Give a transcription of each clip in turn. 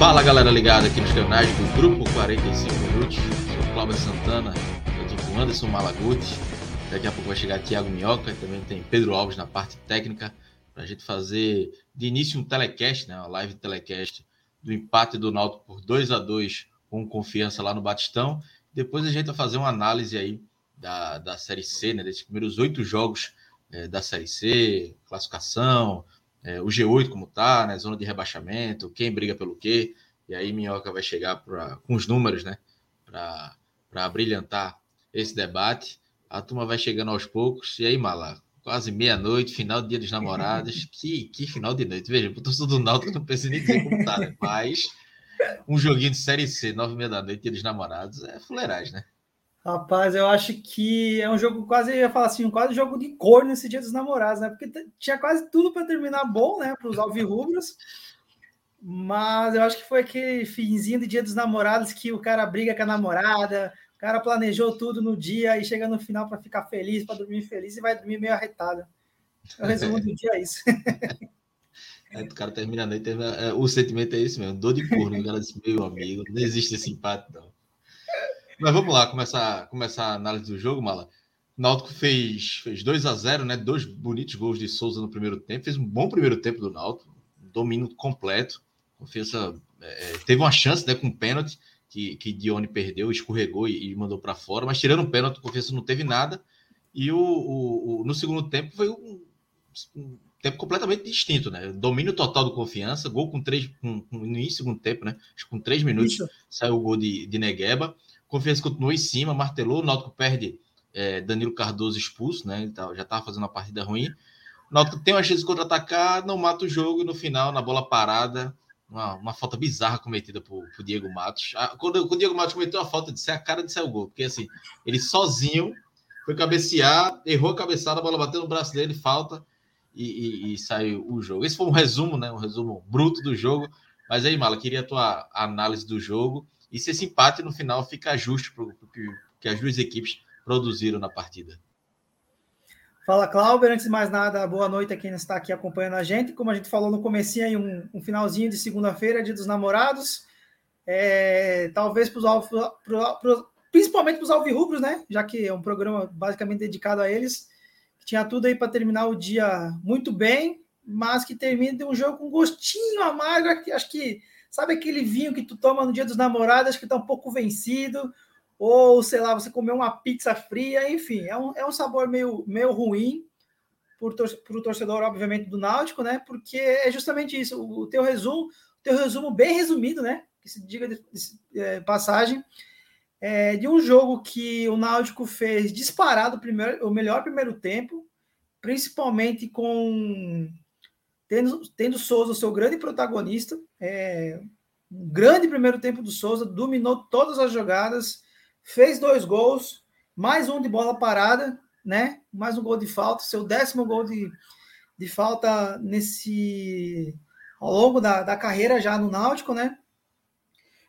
Fala galera ligada aqui nos canais do Grupo 45 Minutos. Sou Cláudio Santana, aqui com Anderson Malaguti. Daqui a pouco vai chegar Thiago Minhoca e também tem Pedro Alves na parte técnica para a gente fazer de início um telecast, né, uma live telecast do empate do Náutico por 2 a 2 com confiança lá no Batistão. Depois a gente vai fazer uma análise aí da, da Série C, né, desses primeiros oito jogos é, da Série C, classificação, é, o G8 como tá, né, zona de rebaixamento, quem briga pelo quê. E aí Minhoca vai chegar pra, com os números, né, para brilhantar esse debate. A turma vai chegando aos poucos. E aí, Mala, quase meia-noite, final do Dia dos Namorados. que, que final de noite. Veja, o torcedor do Náutico não precisa nem dizer como tá, né? Mas um joguinho de Série C, nove e meia da noite, Dia dos Namorados, é fuleiragem, né? Rapaz, eu acho que é um jogo quase, eu ia falar assim, quase jogo de cor nesse Dia dos Namorados, né? Porque tinha quase tudo para terminar bom, né? Para os alvirrubros. Mas eu acho que foi aquele finzinho de Dia dos Namorados que o cara briga com a namorada, o cara planejou tudo no dia e chega no final para ficar feliz, para dormir feliz e vai dormir meio arretado. O resumo do dia é isso. É, o cara termina a noite, é, o sentimento é esse mesmo, dor de corno. O cara disse, meu amigo, não existe esse empate, não. Mas vamos lá, começar, começar a análise do jogo, Mala. O Náutico fez, fez 2 a 0 né? Dois bonitos gols de Souza no primeiro tempo. Fez um bom primeiro tempo do Náutico, domínio completo. Confiança é, teve uma chance né, com um pênalti que, que Dione perdeu, escorregou e, e mandou para fora, mas tirando o pênalti, Confiança não teve nada. E o, o, o no segundo tempo foi um, um, tempo completamente distinto, né? Domínio total do Confiança, gol com três, com, com, no início do segundo tempo, né? Acho que com três minutos Isso. saiu o gol de, de Negueba. Confiança continuou em cima, martelou, o Náutico perde é, Danilo Cardoso expulso, né? Ele tá, já estava fazendo uma partida ruim. O Náutico tem uma chance de contra-atacar, não mata o jogo e no final, na bola parada, uma, uma falta bizarra cometida por, por Diego Matos. A, quando, quando, o Diego Matos cometeu a falta, ser a cara de sair o gol, porque assim, ele sozinho foi cabecear, errou a cabeçada, a bola bateu no braço dele, falta e, e, e, saiu o jogo. Esse foi um resumo, né? Um resumo bruto do jogo. Mas aí, Mala, queria a tua análise do jogo e se esse empate no final fica justo para o que, que as duas equipes produziram na partida. Fala, Cláudio. Antes de mais nada, boa noite a quem está aqui acompanhando a gente. Como a gente falou no comecinho, aí um, um finalzinho de segunda-feira, dia dos namorados. É, talvez para os principalmente para os alvirrubros, né? Já que é um programa basicamente dedicado a eles. Tinha tudo aí para terminar o dia muito bem, mas que termina de um jogo com gostinho amargo. Que acho que sabe aquele vinho que tu toma no dia dos namorados, que está um pouco vencido, ou sei lá, você comeu uma pizza fria, enfim, é um, é um sabor meio, meio ruim para o torcedor, obviamente, do Náutico, né? Porque é justamente isso, o, teu resumo, o teu resumo bem resumido, né? Que se diga de, de, é, passagem, é, de um jogo que o Náutico fez disparado o, primeiro, o melhor primeiro tempo, principalmente com tendo, tendo Souza o seu grande protagonista. É, um grande primeiro tempo do Souza, dominou todas as jogadas, fez dois gols, mais um de bola parada, né? Mais um gol de falta, seu décimo gol de, de falta nesse ao longo da, da carreira já no Náutico, né?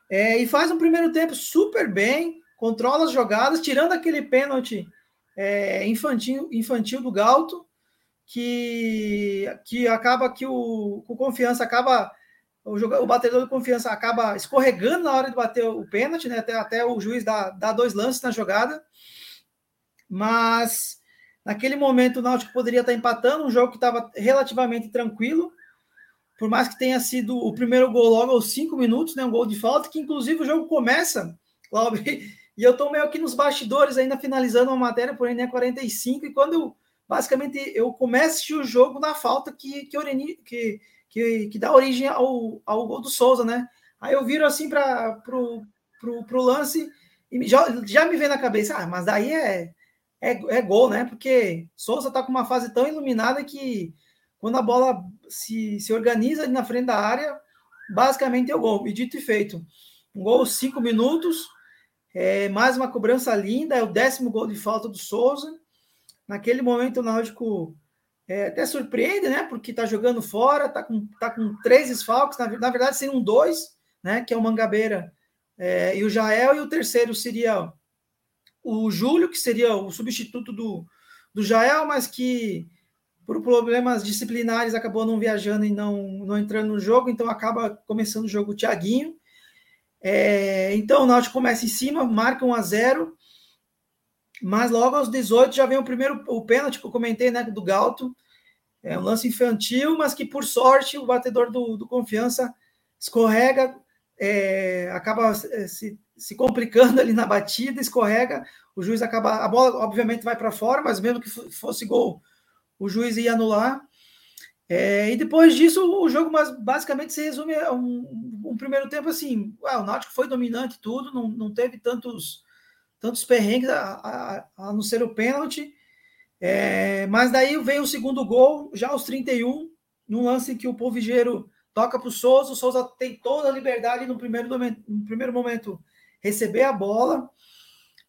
É, e faz um primeiro tempo super bem, controla as jogadas, tirando aquele pênalti é, infantil, infantil do Galto, que, que acaba que o, o confiança acaba o, jogador, o batedor de confiança acaba escorregando na hora de bater o pênalti, né? Até, até o juiz dá, dá dois lances na jogada. Mas naquele momento o Náutico poderia estar empatando, um jogo que estava relativamente tranquilo, por mais que tenha sido o primeiro gol logo aos cinco minutos, né? Um gol de falta, que inclusive o jogo começa, Cláudio, e eu estou meio aqui nos bastidores ainda finalizando uma matéria, porém é 45, e quando basicamente eu começo o jogo na falta que, que, que que, que dá origem ao, ao gol do Souza, né? Aí eu viro assim para para o lance e já, já me vem na cabeça, ah, mas daí é, é, é gol, né? Porque Souza está com uma fase tão iluminada que quando a bola se, se organiza ali na frente da área, basicamente é o gol. E dito e feito. Um gol cinco minutos, é, mais uma cobrança linda, é o décimo gol de falta do Souza. Naquele momento o Náutico é, até surpreende, né? Porque tá jogando fora, tá com, tá com três desfalques, na, na verdade seriam dois, né? Que é o Mangabeira é, e o Jael, e o terceiro seria o Júlio, que seria o substituto do, do Jael, mas que por problemas disciplinares acabou não viajando e não, não entrando no jogo, então acaba começando o jogo o Thiaguinho. É, então o Náutico começa em cima, marca 1 a 0 mas logo aos 18 já vem o primeiro o pênalti que eu comentei, né, do Galto. É um lance infantil, mas que por sorte o batedor do, do Confiança escorrega, é, acaba se, se complicando ali na batida, escorrega, o juiz acaba. A bola, obviamente, vai para fora, mas mesmo que fosse gol, o juiz ia anular. É, e depois disso, o jogo basicamente se resume a um, um primeiro tempo assim: ué, o Náutico foi dominante tudo, não, não teve tantos, tantos perrengues a, a, a não ser o pênalti. É, mas daí vem o segundo gol, já aos 31, num lance que o Povigeiro toca para o Souza. O Souza tem toda a liberdade no primeiro, no primeiro momento receber a bola,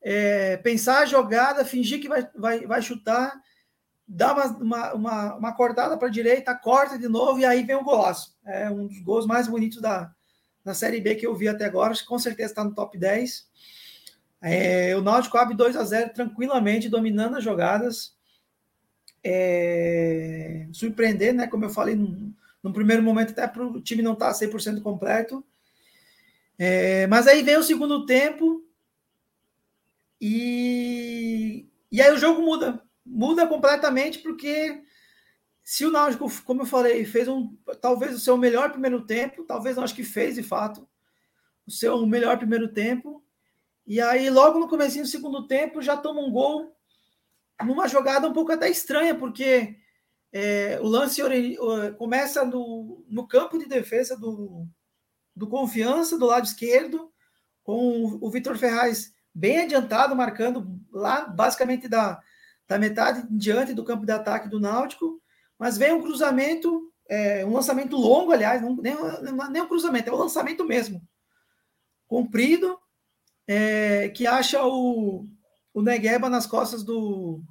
é, pensar a jogada, fingir que vai, vai, vai chutar, dar uma, uma, uma, uma cortada para a direita, corta de novo e aí vem o golaço. É um dos gols mais bonitos da, da Série B que eu vi até agora, com certeza está no top 10. É, o Náutico abre 2 a 0 tranquilamente, dominando as jogadas. É, surpreender, né? Como eu falei, no primeiro momento, até para o time não estar tá 100% completo. É, mas aí vem o segundo tempo e, e aí o jogo muda. Muda completamente porque se o Náutico, como eu falei, fez um talvez o seu melhor primeiro tempo, talvez não acho que fez de fato o seu melhor primeiro tempo. E aí logo no começo do segundo tempo já toma um gol numa jogada um pouco até estranha, porque é, o lance começa no, no campo de defesa do, do Confiança, do lado esquerdo, com o Vitor Ferraz bem adiantado, marcando lá basicamente da, da metade em diante do campo de ataque do Náutico, mas vem um cruzamento, é, um lançamento longo, aliás, não, nem, nem um cruzamento, é um lançamento mesmo, comprido, é, que acha o, o Negueba nas costas do,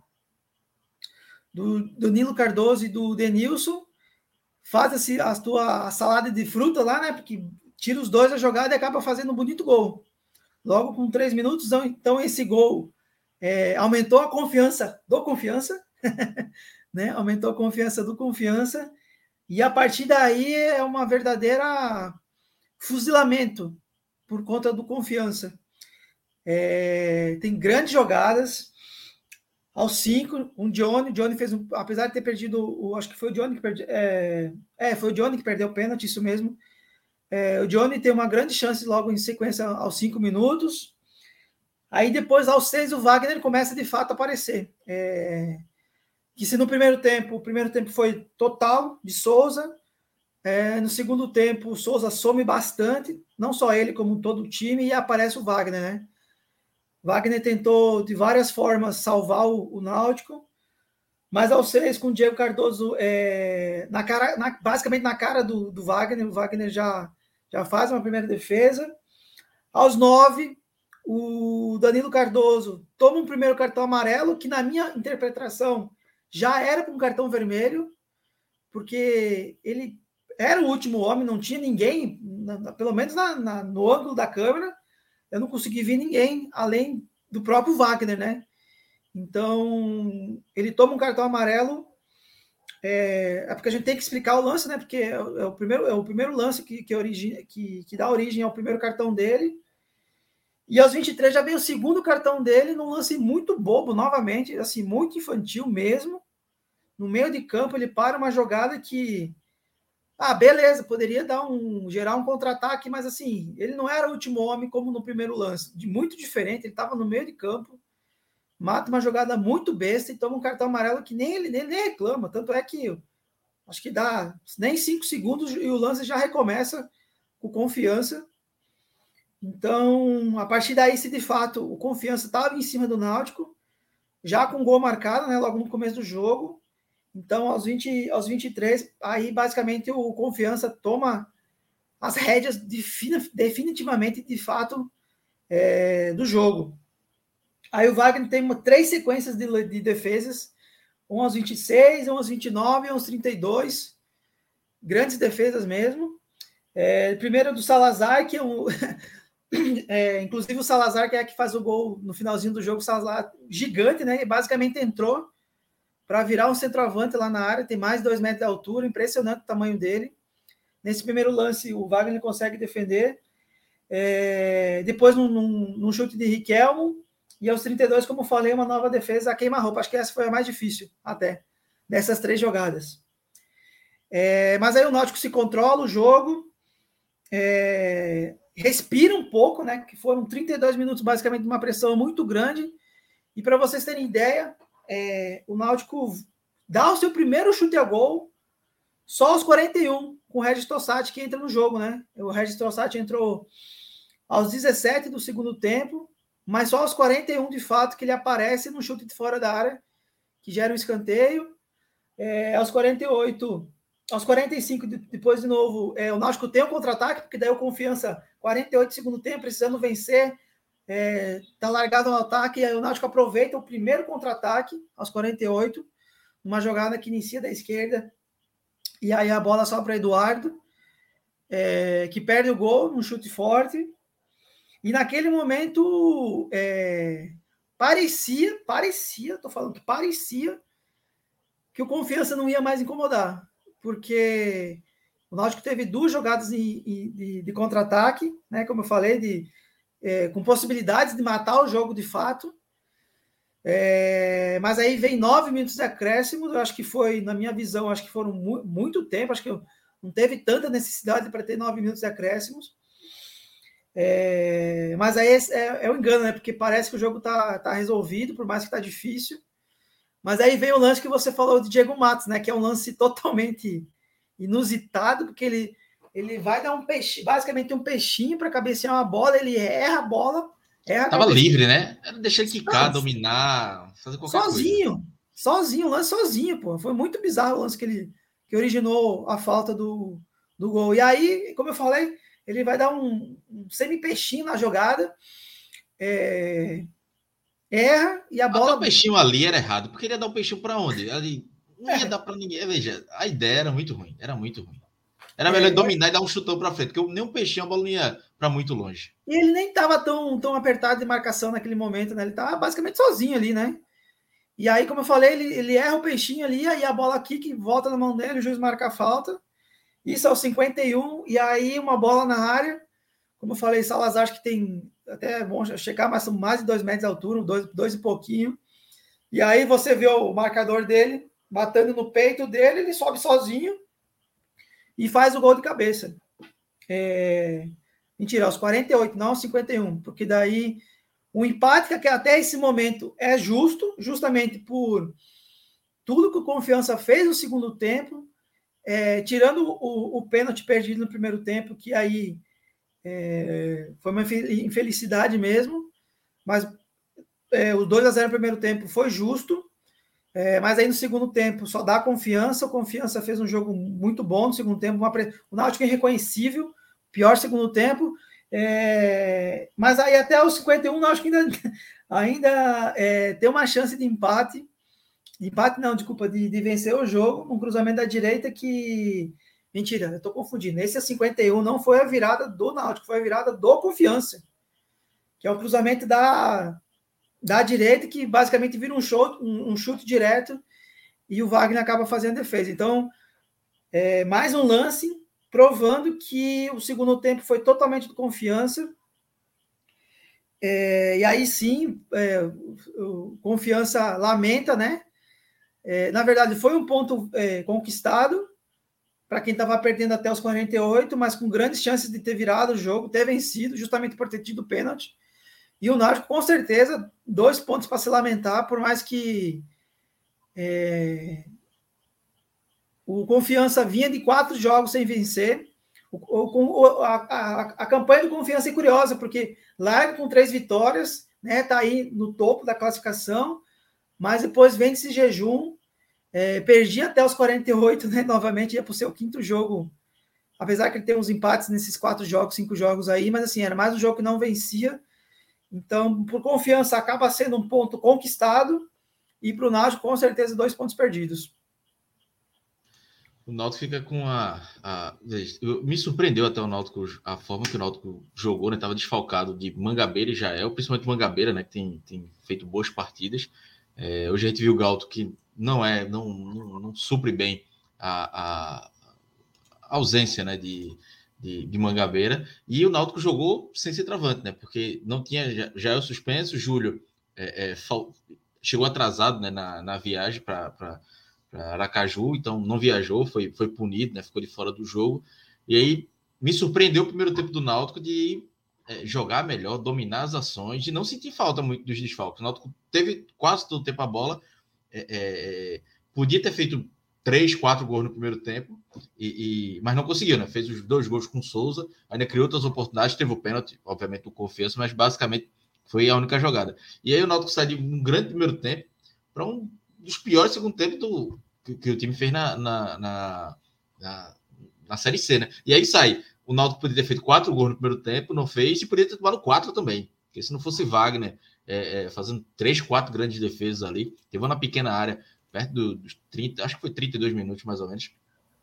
do, do Nilo Cardoso e do Denilson, faz assim, a tua salada de fruta lá, né? Porque tira os dois da jogada e acaba fazendo um bonito gol. Logo com três minutos, então, então esse gol é, aumentou a confiança do confiança, né? Aumentou a confiança do confiança. E a partir daí é uma verdadeira fuzilamento por conta do confiança. É, tem grandes jogadas, aos cinco, um Johnny, Johnny fez um, apesar de ter perdido, o, acho que foi o Johnny que perdeu, é, é, foi o Johnny que perdeu o pênalti, isso mesmo. É, o Johnny tem uma grande chance logo em sequência aos cinco minutos. Aí depois, aos seis, o Wagner começa de fato a aparecer. É, que se no primeiro tempo, o primeiro tempo foi total de Souza, é, no segundo tempo, o Souza some bastante, não só ele, como todo o time, e aparece o Wagner, né? Wagner tentou de várias formas salvar o, o Náutico, mas aos seis, com o Diego Cardoso é, na cara, na, basicamente na cara do, do, Wagner, o Wagner já, já faz uma primeira defesa. Aos nove, o Danilo Cardoso toma um primeiro cartão amarelo, que na minha interpretação já era com um cartão vermelho, porque ele era o último homem, não tinha ninguém, na, pelo menos na, no ângulo da câmera, eu não consegui ver ninguém além do próprio Wagner, né? Então, ele toma um cartão amarelo. É, é porque a gente tem que explicar o lance, né? Porque é, é o, primeiro, é o primeiro lance que, que, origina, que, que dá origem ao primeiro cartão dele. E aos 23 já vem o segundo cartão dele num lance muito bobo, novamente, assim, muito infantil mesmo. No meio de campo, ele para uma jogada que ah, beleza, poderia dar um gerar um contra-ataque, mas assim, ele não era o último homem como no primeiro lance, de muito diferente, ele estava no meio de campo, mata uma jogada muito besta e toma um cartão amarelo que nem ele, nem, nem reclama, tanto é que acho que dá nem cinco segundos e o lance já recomeça com confiança. Então, a partir daí, se de fato o Confiança estava em cima do Náutico, já com gol marcado, né, logo no começo do jogo. Então, aos, 20, aos 23, aí basicamente o Confiança toma as rédeas definitivamente, de fato, é, do jogo. Aí o Wagner tem uma, três sequências de, de defesas, um aos 26, um aos 29 e um aos 32. Grandes defesas mesmo. É, primeiro do Salazar, que é um, É, inclusive o Salazar, que é que faz o gol no finalzinho do jogo, Salazar gigante, né? E basicamente entrou para virar um centroavante lá na área, tem mais de dois metros de altura, impressionante o tamanho dele. Nesse primeiro lance, o Wagner consegue defender. É, depois, num, num, num, chute de Riquelmo, e aos 32, como falei, uma nova defesa a queima-roupa. Acho que essa foi a mais difícil, até, dessas três jogadas. É, mas aí o Náutico se controla o jogo, é, respira um pouco, né? Que foram 32 minutos basicamente de uma pressão muito grande. E para vocês terem ideia, é, o Náutico dá o seu primeiro chute a gol só aos 41, com o Regis Tossati que entra no jogo, né? O Regis Tossati entrou aos 17 do segundo tempo, mas só aos 41 de fato que ele aparece no chute de fora da área, que gera um escanteio. É, aos 48 aos 45, depois de novo, é, o Náutico tem um contra-ataque, porque daí o Confiança, 48 segundo tempo, precisando vencer, é, tá largado no ataque, aí o Náutico aproveita o primeiro contra-ataque, aos 48, uma jogada que inicia da esquerda, e aí a bola só para Eduardo, é, que perde o gol, um chute forte, e naquele momento, é, parecia, parecia, tô falando que parecia, que o Confiança não ia mais incomodar porque o Náutico teve duas jogadas de, de, de contra-ataque, né? Como eu falei, de, é, com possibilidades de matar o jogo de fato. É, mas aí vem nove minutos de acréscimo. Eu acho que foi, na minha visão, acho que foram mu muito tempo. Acho que não teve tanta necessidade para ter nove minutos de acréscimos. É, mas aí é, é, um engano, né? Porque parece que o jogo está tá resolvido, por mais que está difícil. Mas aí vem o lance que você falou de Diego Matos, né? Que é um lance totalmente inusitado, porque ele, ele vai dar um peixe, basicamente um peixinho para cabecear uma bola, ele erra a bola. Erra Tava livre, né? Deixa ele quicar, dominar, fazer qualquer sozinho, coisa. Sozinho, lance sozinho, pô. Foi muito bizarro o lance que ele que originou a falta do, do gol. E aí, como eu falei, ele vai dar um, um semi-peixinho na jogada. É, erra e a bola. o peixinho ali era errado, porque ele ia dar o um peixinho para onde? Ali não ia é. dar para ninguém. Veja, a ideia era muito ruim, era muito ruim. Era é, melhor é, dominar e dar um chutão para frente, porque nem um peixinho a bola não ia para muito longe. E ele nem estava tão, tão apertado de marcação naquele momento, né? Ele estava basicamente sozinho ali, né? E aí, como eu falei, ele, ele erra o peixinho ali, aí a bola aqui que volta na mão dele, o juiz marca a falta. Isso aos 51, e aí uma bola na área. Como eu falei, Salazar acho que tem até é bom checar, mas são mais de dois metros de altura, dois, dois e pouquinho. E aí você vê o marcador dele batendo no peito dele, ele sobe sozinho e faz o gol de cabeça. É... Mentira, aos 48, não aos 51, porque daí o empate que até esse momento é justo, justamente por tudo que o Confiança fez no segundo tempo, é, tirando o, o pênalti perdido no primeiro tempo, que aí é, foi uma infelicidade mesmo, mas é, o 2 a 0 no primeiro tempo foi justo, é, mas aí no segundo tempo só dá confiança. O Confiança fez um jogo muito bom no segundo tempo, uma, o Náutico é irreconhecível, pior segundo tempo. É, mas aí até os 51 o Náutico ainda, ainda é, tem uma chance de empate. Empate não, desculpa, de, de vencer o jogo, um cruzamento da direita que Mentira, eu estou confundindo. Esse a 51 não foi a virada do Náutico, foi a virada do Confiança, que é o cruzamento da, da direita, que basicamente vira um, show, um, um chute direto e o Wagner acaba fazendo defesa. Então, é, mais um lance provando que o segundo tempo foi totalmente do Confiança. É, e aí sim, é, o Confiança lamenta, né? É, na verdade, foi um ponto é, conquistado, para quem estava perdendo até os 48, mas com grandes chances de ter virado o jogo, ter vencido, justamente por ter tido pênalti. E o Náutico, com certeza, dois pontos para se lamentar, por mais que é, o Confiança vinha de quatro jogos sem vencer. O, o, a, a, a, campanha do Confiança é curiosa, porque larga com três vitórias, né? Tá aí no topo da classificação, mas depois vem esse jejum. É, perdi até os 48, né? Novamente ia para o seu quinto jogo, apesar que ele tem uns empates nesses quatro jogos, cinco jogos aí, mas assim, era mais um jogo que não vencia. Então, por confiança, acaba sendo um ponto conquistado, e para o Náutico, com certeza, dois pontos perdidos. O Náutico fica com a, a, Me surpreendeu até o Náutico, a forma que o Náutico jogou, né? Tava desfalcado de Mangabeira e Jael, principalmente Mangabeira, né? Que tem, tem feito boas partidas. É, hoje a gente viu o Galto que não é, não, não, não supre bem a, a, ausência, né? De, de, de, Mangabeira. E o Náutico jogou sem ser travante, né? Porque não tinha Jael suspenso, Júlio é, é, chegou atrasado né, na, na viagem para Aracaju, então não viajou, foi, foi punido, né, ficou de fora do jogo. E aí me surpreendeu o primeiro tempo do Náutico de é, jogar melhor, dominar as ações, de não sentir falta muito dos desfalques. O Náutico teve quase todo o tempo a bola, é, é, podia ter feito três, quatro gols no primeiro tempo, e, e, mas não conseguiu, né? Fez os dois gols com Souza, ainda criou outras oportunidades, teve o pênalti, obviamente o confiança, mas basicamente foi a única jogada. E aí o Náutico saiu de um grande primeiro tempo para um dos piores segundo tempo do, que, que o time fez na, na, na, na, na Série C, né? E aí sai. O Náutico poderia ter feito quatro gols no primeiro tempo, não fez, e poderia ter tomado quatro também. Porque se não fosse Wagner é, é, fazendo três, quatro grandes defesas ali, teve uma pequena área, perto dos 30, acho que foi 32 minutos mais ou menos.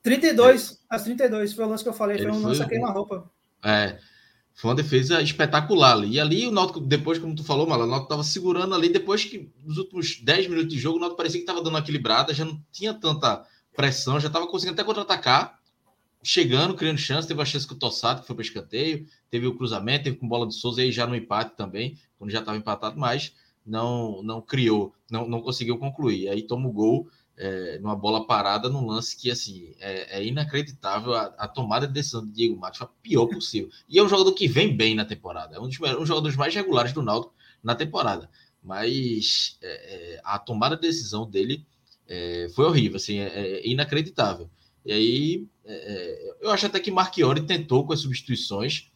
32, é. as 32, foi o lance que eu falei, Ele foi um lance queima-roupa. É, foi uma defesa espetacular ali. E ali o Náutico, depois, como tu falou, Mala, o Náutico estava segurando ali, depois que nos últimos 10 minutos de jogo, o Náutico parecia que estava dando uma equilibrada, já não tinha tanta pressão, já estava conseguindo até contra-atacar, chegando, criando chance, teve a chance com o Tossato, que foi para escanteio, teve o cruzamento, teve com bola de Souza, aí já no empate também, quando já estava empatado, mas não não criou, não, não conseguiu concluir. Aí toma o gol é, numa bola parada, num lance que, assim, é, é inacreditável. A, a, tomada de decisão de Diego Matos a pior possível. E é um jogador que vem bem na temporada. É um dos, um jogadores mais regulares do Náutico na temporada. Mas é, é a tomada de decisão dele é, foi horrível, assim, é, é inacreditável. E aí, eu acho até que Marchiori tentou com as substituições.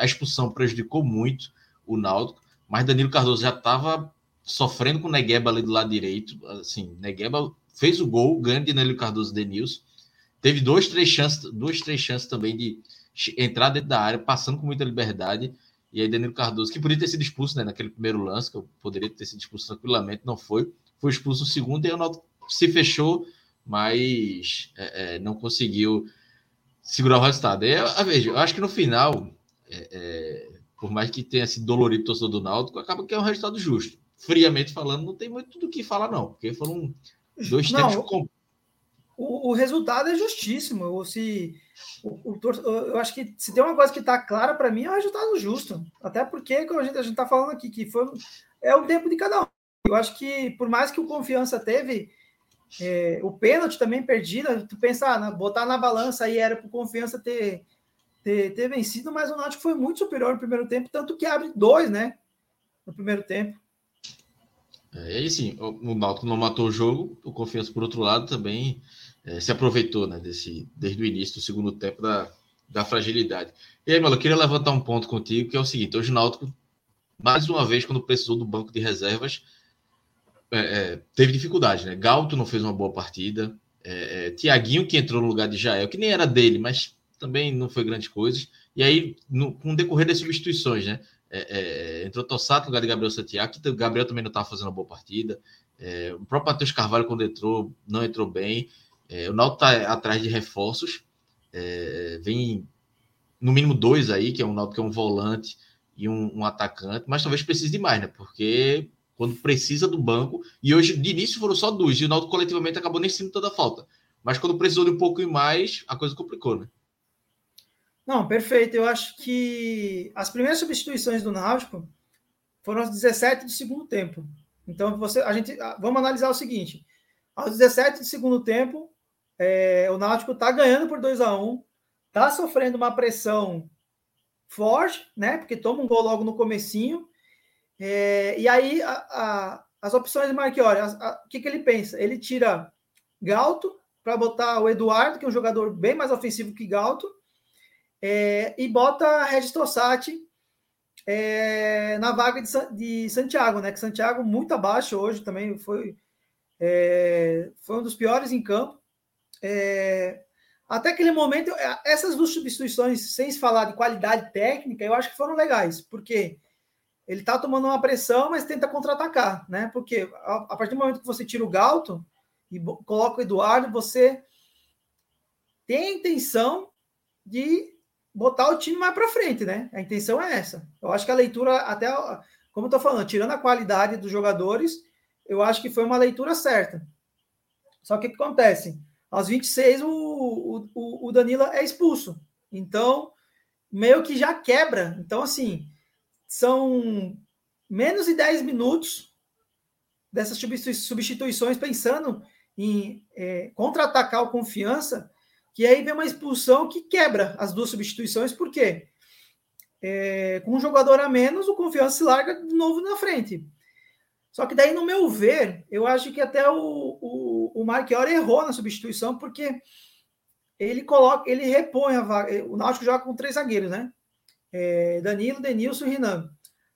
a expulsão prejudicou muito o Náutico, mas Danilo Cardoso já estava sofrendo com o Negueba ali do lado direito. Assim, Negueba fez o gol, ganha de Nélio Cardoso Denilson. Teve duas, três chances, duas, três chances também de entrar dentro da área, passando com muita liberdade. E aí, Danilo Cardoso, que poderia ter sido expulso né, naquele primeiro lance, que eu poderia ter sido expulso tranquilamente, não foi. Foi expulso no segundo e o se fechou, mas é, é, não conseguiu segurar o resultado. E, a, veja, eu acho que no final, é, é, por mais que tenha sido dolorido o torcedor do Náutico, acaba que é um resultado justo. Friamente falando, não tem muito do que falar, não, porque foram Dois não, tempos com... o, o, resultado é justíssimo. Ou se o, o, eu acho que se tem uma coisa que está clara para mim é o resultado justo. Até porque, como a gente está falando aqui, que foi é o tempo de cada um. Eu acho que por mais que o confiança teve é, o pênalti também perdido, tu pensar, ah, botar na balança aí era para confiança ter, ter, ter vencido, mas o Náutico foi muito superior no primeiro tempo, tanto que abre dois, né? No primeiro tempo. É, aí sim, o, Náutico não matou o jogo, o Confiança, por outro lado, também é, se aproveitou né, desse, desde o início do segundo tempo da, da fragilidade. E aí, Melo, eu queria levantar um ponto contigo, que é o seguinte: hoje o Náutico, mais uma vez, quando precisou do banco de reservas, é, é, teve dificuldade, né? Galto não fez uma boa partida, é, é, Tiaguinho, que entrou no lugar de Jael, que nem era dele, mas também não foi grande coisa. E aí, no, com o decorrer das substituições, né? É, é, entrou Tossato no lugar de Gabriel Santiago, que o Gabriel também não estava fazendo uma boa partida. É, o próprio Matheus Carvalho, quando entrou, não entrou bem. É, o Náutico está atrás de reforços. É, vem no mínimo dois aí, que é um Náutico que é um volante e um, um, atacante, mas talvez precise de mais, né? Porque quando precisa do banco, e hoje de início foram só dois, e o Náutico coletivamente acabou nem sentindo toda a falta. Mas quando precisou de um pouco mais, a coisa complicou, né? Não, perfeito. Eu acho que as primeiras substituições do Náutico foram às 17 do segundo tempo. Então, você, a gente, vamos analisar o seguinte: aos 17 do segundo tempo, é, o Náutico está ganhando por 2 a 1 está sofrendo uma pressão forte, né? Porque toma um gol logo no comecinho. É, e aí, a, a, as opções de Marchiori, o que, que ele pensa? Ele tira Galto para botar o Eduardo, que é um jogador bem mais ofensivo que Galto, é, e bota Regis Tossati é, na vaga de, de, Santiago, né? Que Santiago muito abaixo hoje também foi, é, foi um dos piores em campo. É, até aquele momento, é, essas duas substituições, sem se falar de qualidade técnica, eu acho que foram legais, porque ele está tomando uma pressão, mas tenta contra-atacar, né? Porque a, a, partir do momento que você tira o Galton e coloca o Eduardo, você tem a intenção de botar o time mais para frente, né? A intenção é essa. Eu acho que a leitura, até como eu tô falando, tirando a qualidade dos jogadores, eu acho que foi uma leitura certa. Só que o que acontece? Aos 26, o, o, o Danila é expulso. Então, meio que já quebra. Então, assim, são menos de 10 minutos dessas substituições pensando em é, contra-atacar o confiança que aí vem uma expulsão que quebra as duas substituições, por quê? É, com um jogador a menos, o confiança se larga de novo na frente. Só que daí, no meu ver, eu acho que até o, o, o Marchiori errou na substituição, porque ele coloca, ele repõe a vaga. O Náutico joga com três zagueiros, né? É, Danilo, Denilson e Renan.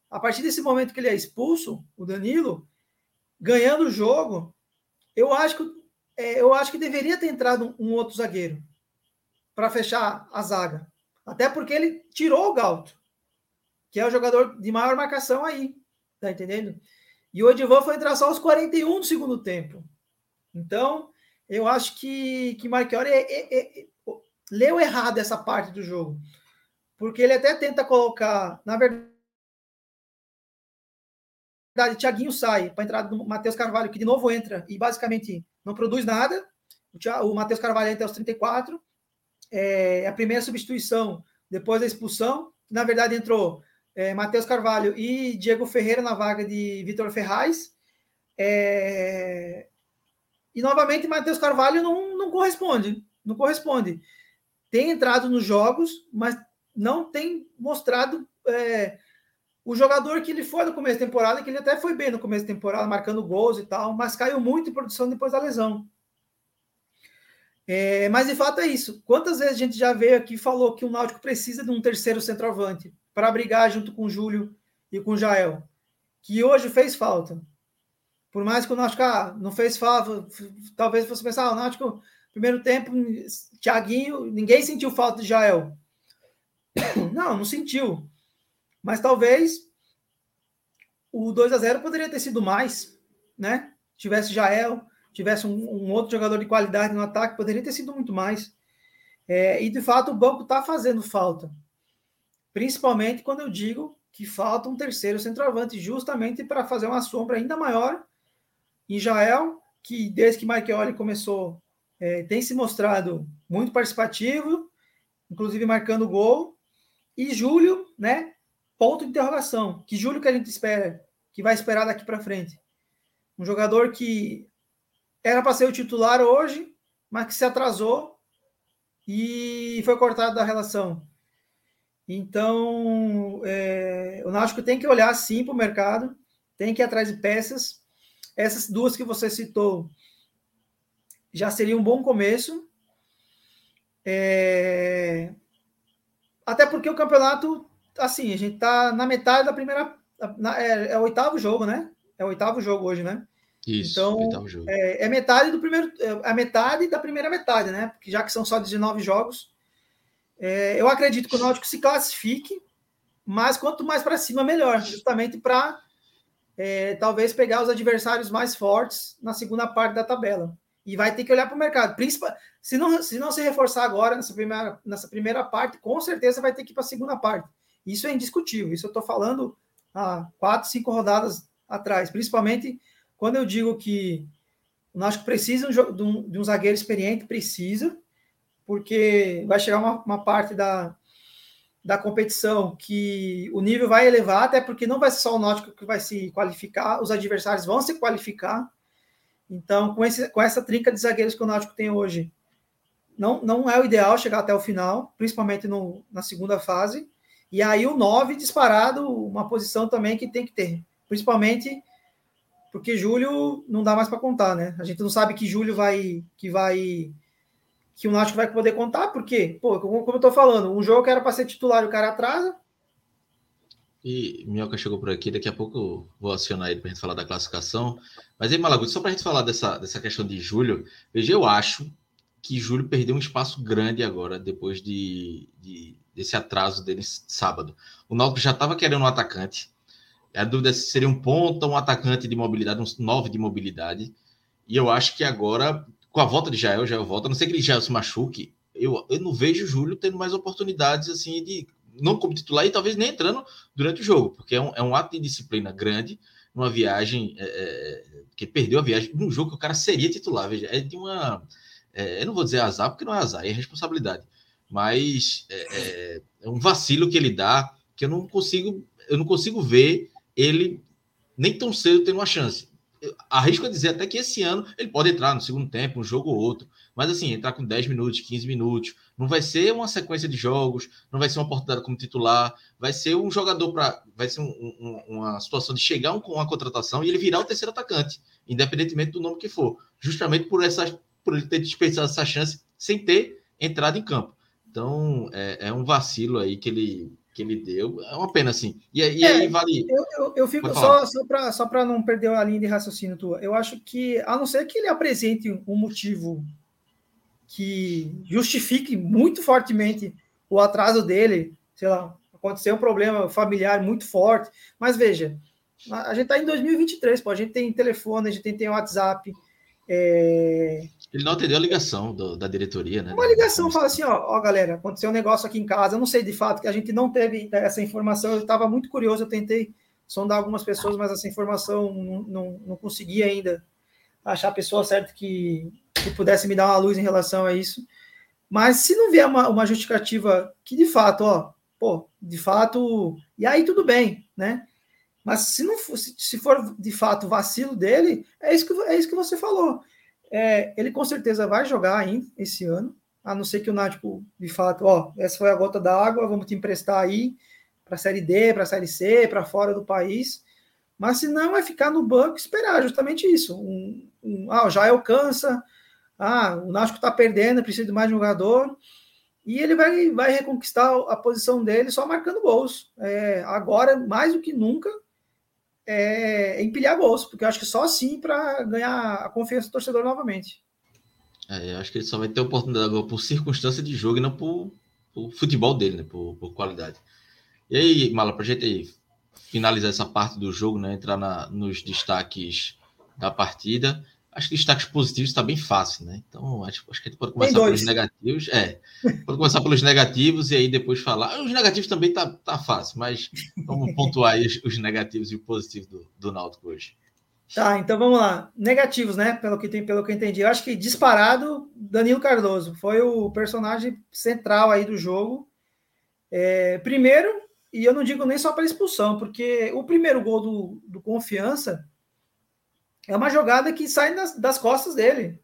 A partir desse momento que ele é expulso, o Danilo, ganhando o jogo, eu acho que, é, eu acho que deveria ter entrado um, um outro zagueiro para fechar a zaga. Até porque ele tirou o Galto, que é o jogador de maior marcação aí. Tá entendendo? E o Edivan foi entrar só aos 41 do segundo tempo. Então, eu acho que, que Marchiori é, é, é, leu errado essa parte do jogo. Porque ele até tenta colocar, na verdade, Thiaguinho sai para entrar do Matheus Carvalho, que de novo entra e basicamente não produz nada. O, o Matheus Carvalho entra aos 34 é, a primeira substituição depois da expulsão. Na verdade, entrou é, Matheus Carvalho e Diego Ferreira na vaga de Vitor Ferraz. É, e novamente, Matheus Carvalho não, não corresponde. Não corresponde. Tem entrado nos jogos, mas não tem mostrado é, o jogador que ele foi no começo da temporada, que ele até foi bem no começo da temporada, marcando gols e tal, mas caiu muito em produção depois da lesão. É, mas de fato é isso. Quantas vezes a gente já veio aqui e falou que o Náutico precisa de um terceiro centroavante para brigar junto com o Júlio e com o Jael, que hoje fez falta. Por mais que o Náutico ah, não fez falta, talvez fosse pensar, ah, o Náutico, primeiro tempo, Thiaguinho, ninguém sentiu falta de Jael. Não, não sentiu. Mas talvez o 2 a 0 poderia ter sido mais, né? Tivesse Jael, tivesse um, um, outro jogador de qualidade no ataque, poderia ter sido muito mais. É, e de fato o banco está fazendo falta. Principalmente quando eu digo que falta um terceiro centroavante, justamente para fazer uma sombra ainda maior em Jael, que desde que Marchioli começou, é, tem se mostrado muito participativo, inclusive marcando gol. E Júlio, né? Ponto de interrogação. Que Júlio que a gente espera, que vai esperar daqui para frente? Um jogador que era para ser o titular hoje, mas que se atrasou e foi cortado da relação. Então, é, o Náutico tem que olhar sim para o mercado, tem que ir atrás de peças. Essas duas que você citou já seria um bom começo. É, até porque o campeonato, assim, a gente está na metade da primeira. Na, é, é o oitavo jogo, né? É o oitavo jogo hoje, né? Isso, então, é, é, metade do primeiro, é a metade da primeira metade, né? Porque já que são só 19 jogos, é, eu acredito que o Náutico se classifique, mas quanto mais para cima, melhor, justamente para é, talvez pegar os adversários mais fortes na segunda parte da tabela. E vai ter que olhar para o mercado. Principal, se, não, se não se reforçar agora nessa primeira, nessa primeira parte, com certeza vai ter que ir para a segunda parte. Isso é indiscutível. Isso eu estou falando há quatro, cinco rodadas atrás, principalmente quando eu digo que o Náutico precisa de um, de um zagueiro experiente, precisa, porque vai chegar uma, uma, parte da, da competição que o nível vai elevar, até porque não vai ser só o Náutico que vai se qualificar, os adversários vão se qualificar. Então, com, esse, com essa trinca de zagueiros que o Náutico tem hoje, não, não é o ideal chegar até o final, principalmente no, na segunda fase. E aí o 9 disparado, uma posição também que tem que ter, principalmente porque julho não dá mais para contar, né? A gente não sabe que julho vai que vai que o Náutico vai poder contar, porque, pô, como, como eu tô falando, um jogo que era para ser titular o cara atrasa. E Minhoca chegou por aqui, daqui a pouco vou acionar ele para gente falar da classificação. Mas aí, Malaguti, só para gente falar dessa, dessa questão de Júlio, veja, eu acho que Júlio perdeu um espaço grande agora, depois de, de desse atraso dele sábado. O Náutico já estava querendo um atacante. A dúvida é se seria um ponta, um atacante de mobilidade, um 9 de mobilidade. E eu acho que agora com a volta de Jael, Jael volta, a não sei que ele Jael se machuque, eu, eu não vejo o Júlio tendo mais oportunidades assim de não como titular e talvez nem entrando durante o jogo, porque é um, é um ato de disciplina grande numa viagem é, é que perdeu a viagem num jogo que o cara seria titular, veja, é de uma é, eu não vou dizer azar porque não é azar, é responsabilidade, mas é, é, é um vacilo que ele dá que eu não consigo eu não consigo ver ele nem tão cedo tendo uma chance arrisco a dizer até que esse ano ele pode entrar no segundo tempo, um jogo ou outro, mas assim, entrar com 10 minutos, 15 minutos, não vai ser uma sequência de jogos, não vai ser uma oportunidade como titular, vai ser um jogador para. Vai ser um, um, uma situação de chegar com uma contratação e ele virar o terceiro atacante, independentemente do nome que for, justamente por, essa, por ele ter desperdiçado essa chance sem ter entrado em campo. Então, é, é um vacilo aí que ele, que ele deu. É uma pena, assim. E, e é, aí vale. Eu, eu, eu fico só, só para só não perder a linha de raciocínio tua. Eu acho que, a não ser que ele apresente um motivo que justifique muito fortemente o atraso dele, sei lá, aconteceu um problema familiar muito forte. Mas veja, a gente está em 2023, pô, a gente tem telefone, a gente tem, tem WhatsApp. É, ele não atendeu a ligação do, da diretoria, né? Uma ligação fala assim: ó, ó, galera, aconteceu um negócio aqui em casa. Eu não sei de fato que a gente não teve essa informação. Eu estava muito curioso, eu tentei sondar algumas pessoas, mas essa informação não, não, não consegui ainda achar a pessoa certa que, que pudesse me dar uma luz em relação a isso. Mas se não vier uma, uma justificativa que de fato, ó, pô, de fato, e aí tudo bem, né? Mas se não for, se for de fato vacilo dele, é isso que, é isso que você falou. É, ele com certeza vai jogar ainda esse ano, a não ser que o Náutico, de fato, ó, essa foi a gota d'água, vamos te emprestar aí para a Série D, para a Série C, para fora do país. Mas se não, é ficar no banco esperar justamente isso. Um, um, ah, já alcança, ah, o Náutico está perdendo, precisa de mais jogador, e ele vai, vai reconquistar a posição dele só marcando gols. É, agora, mais do que nunca, é, empilhar gols, porque eu acho que só assim para ganhar a confiança do torcedor novamente. É, eu acho que ele só vai ter oportunidade agora por circunstância de jogo e não por, por futebol dele, né? Por, por, qualidade. E aí, Mala, para a gente finalizar essa parte do jogo, né? Entrar na, nos destaques da partida. Acho que destaques positivos está bem fácil, né? Então, acho, acho que a gente pode começar pelos negativos. É, pode começar pelos negativos e aí depois falar. Os negativos também tá, tá fácil, mas vamos pontuar aí os, os negativos e o positivo do, do Náutico hoje. Tá, então vamos lá. Negativos, né? Pelo que, tem, pelo que eu entendi. Eu acho que disparado, Danilo Cardoso foi o personagem central aí do jogo. É, primeiro, e eu não digo nem só para expulsão, porque o primeiro gol do, do Confiança é uma jogada que sai das, das costas dele.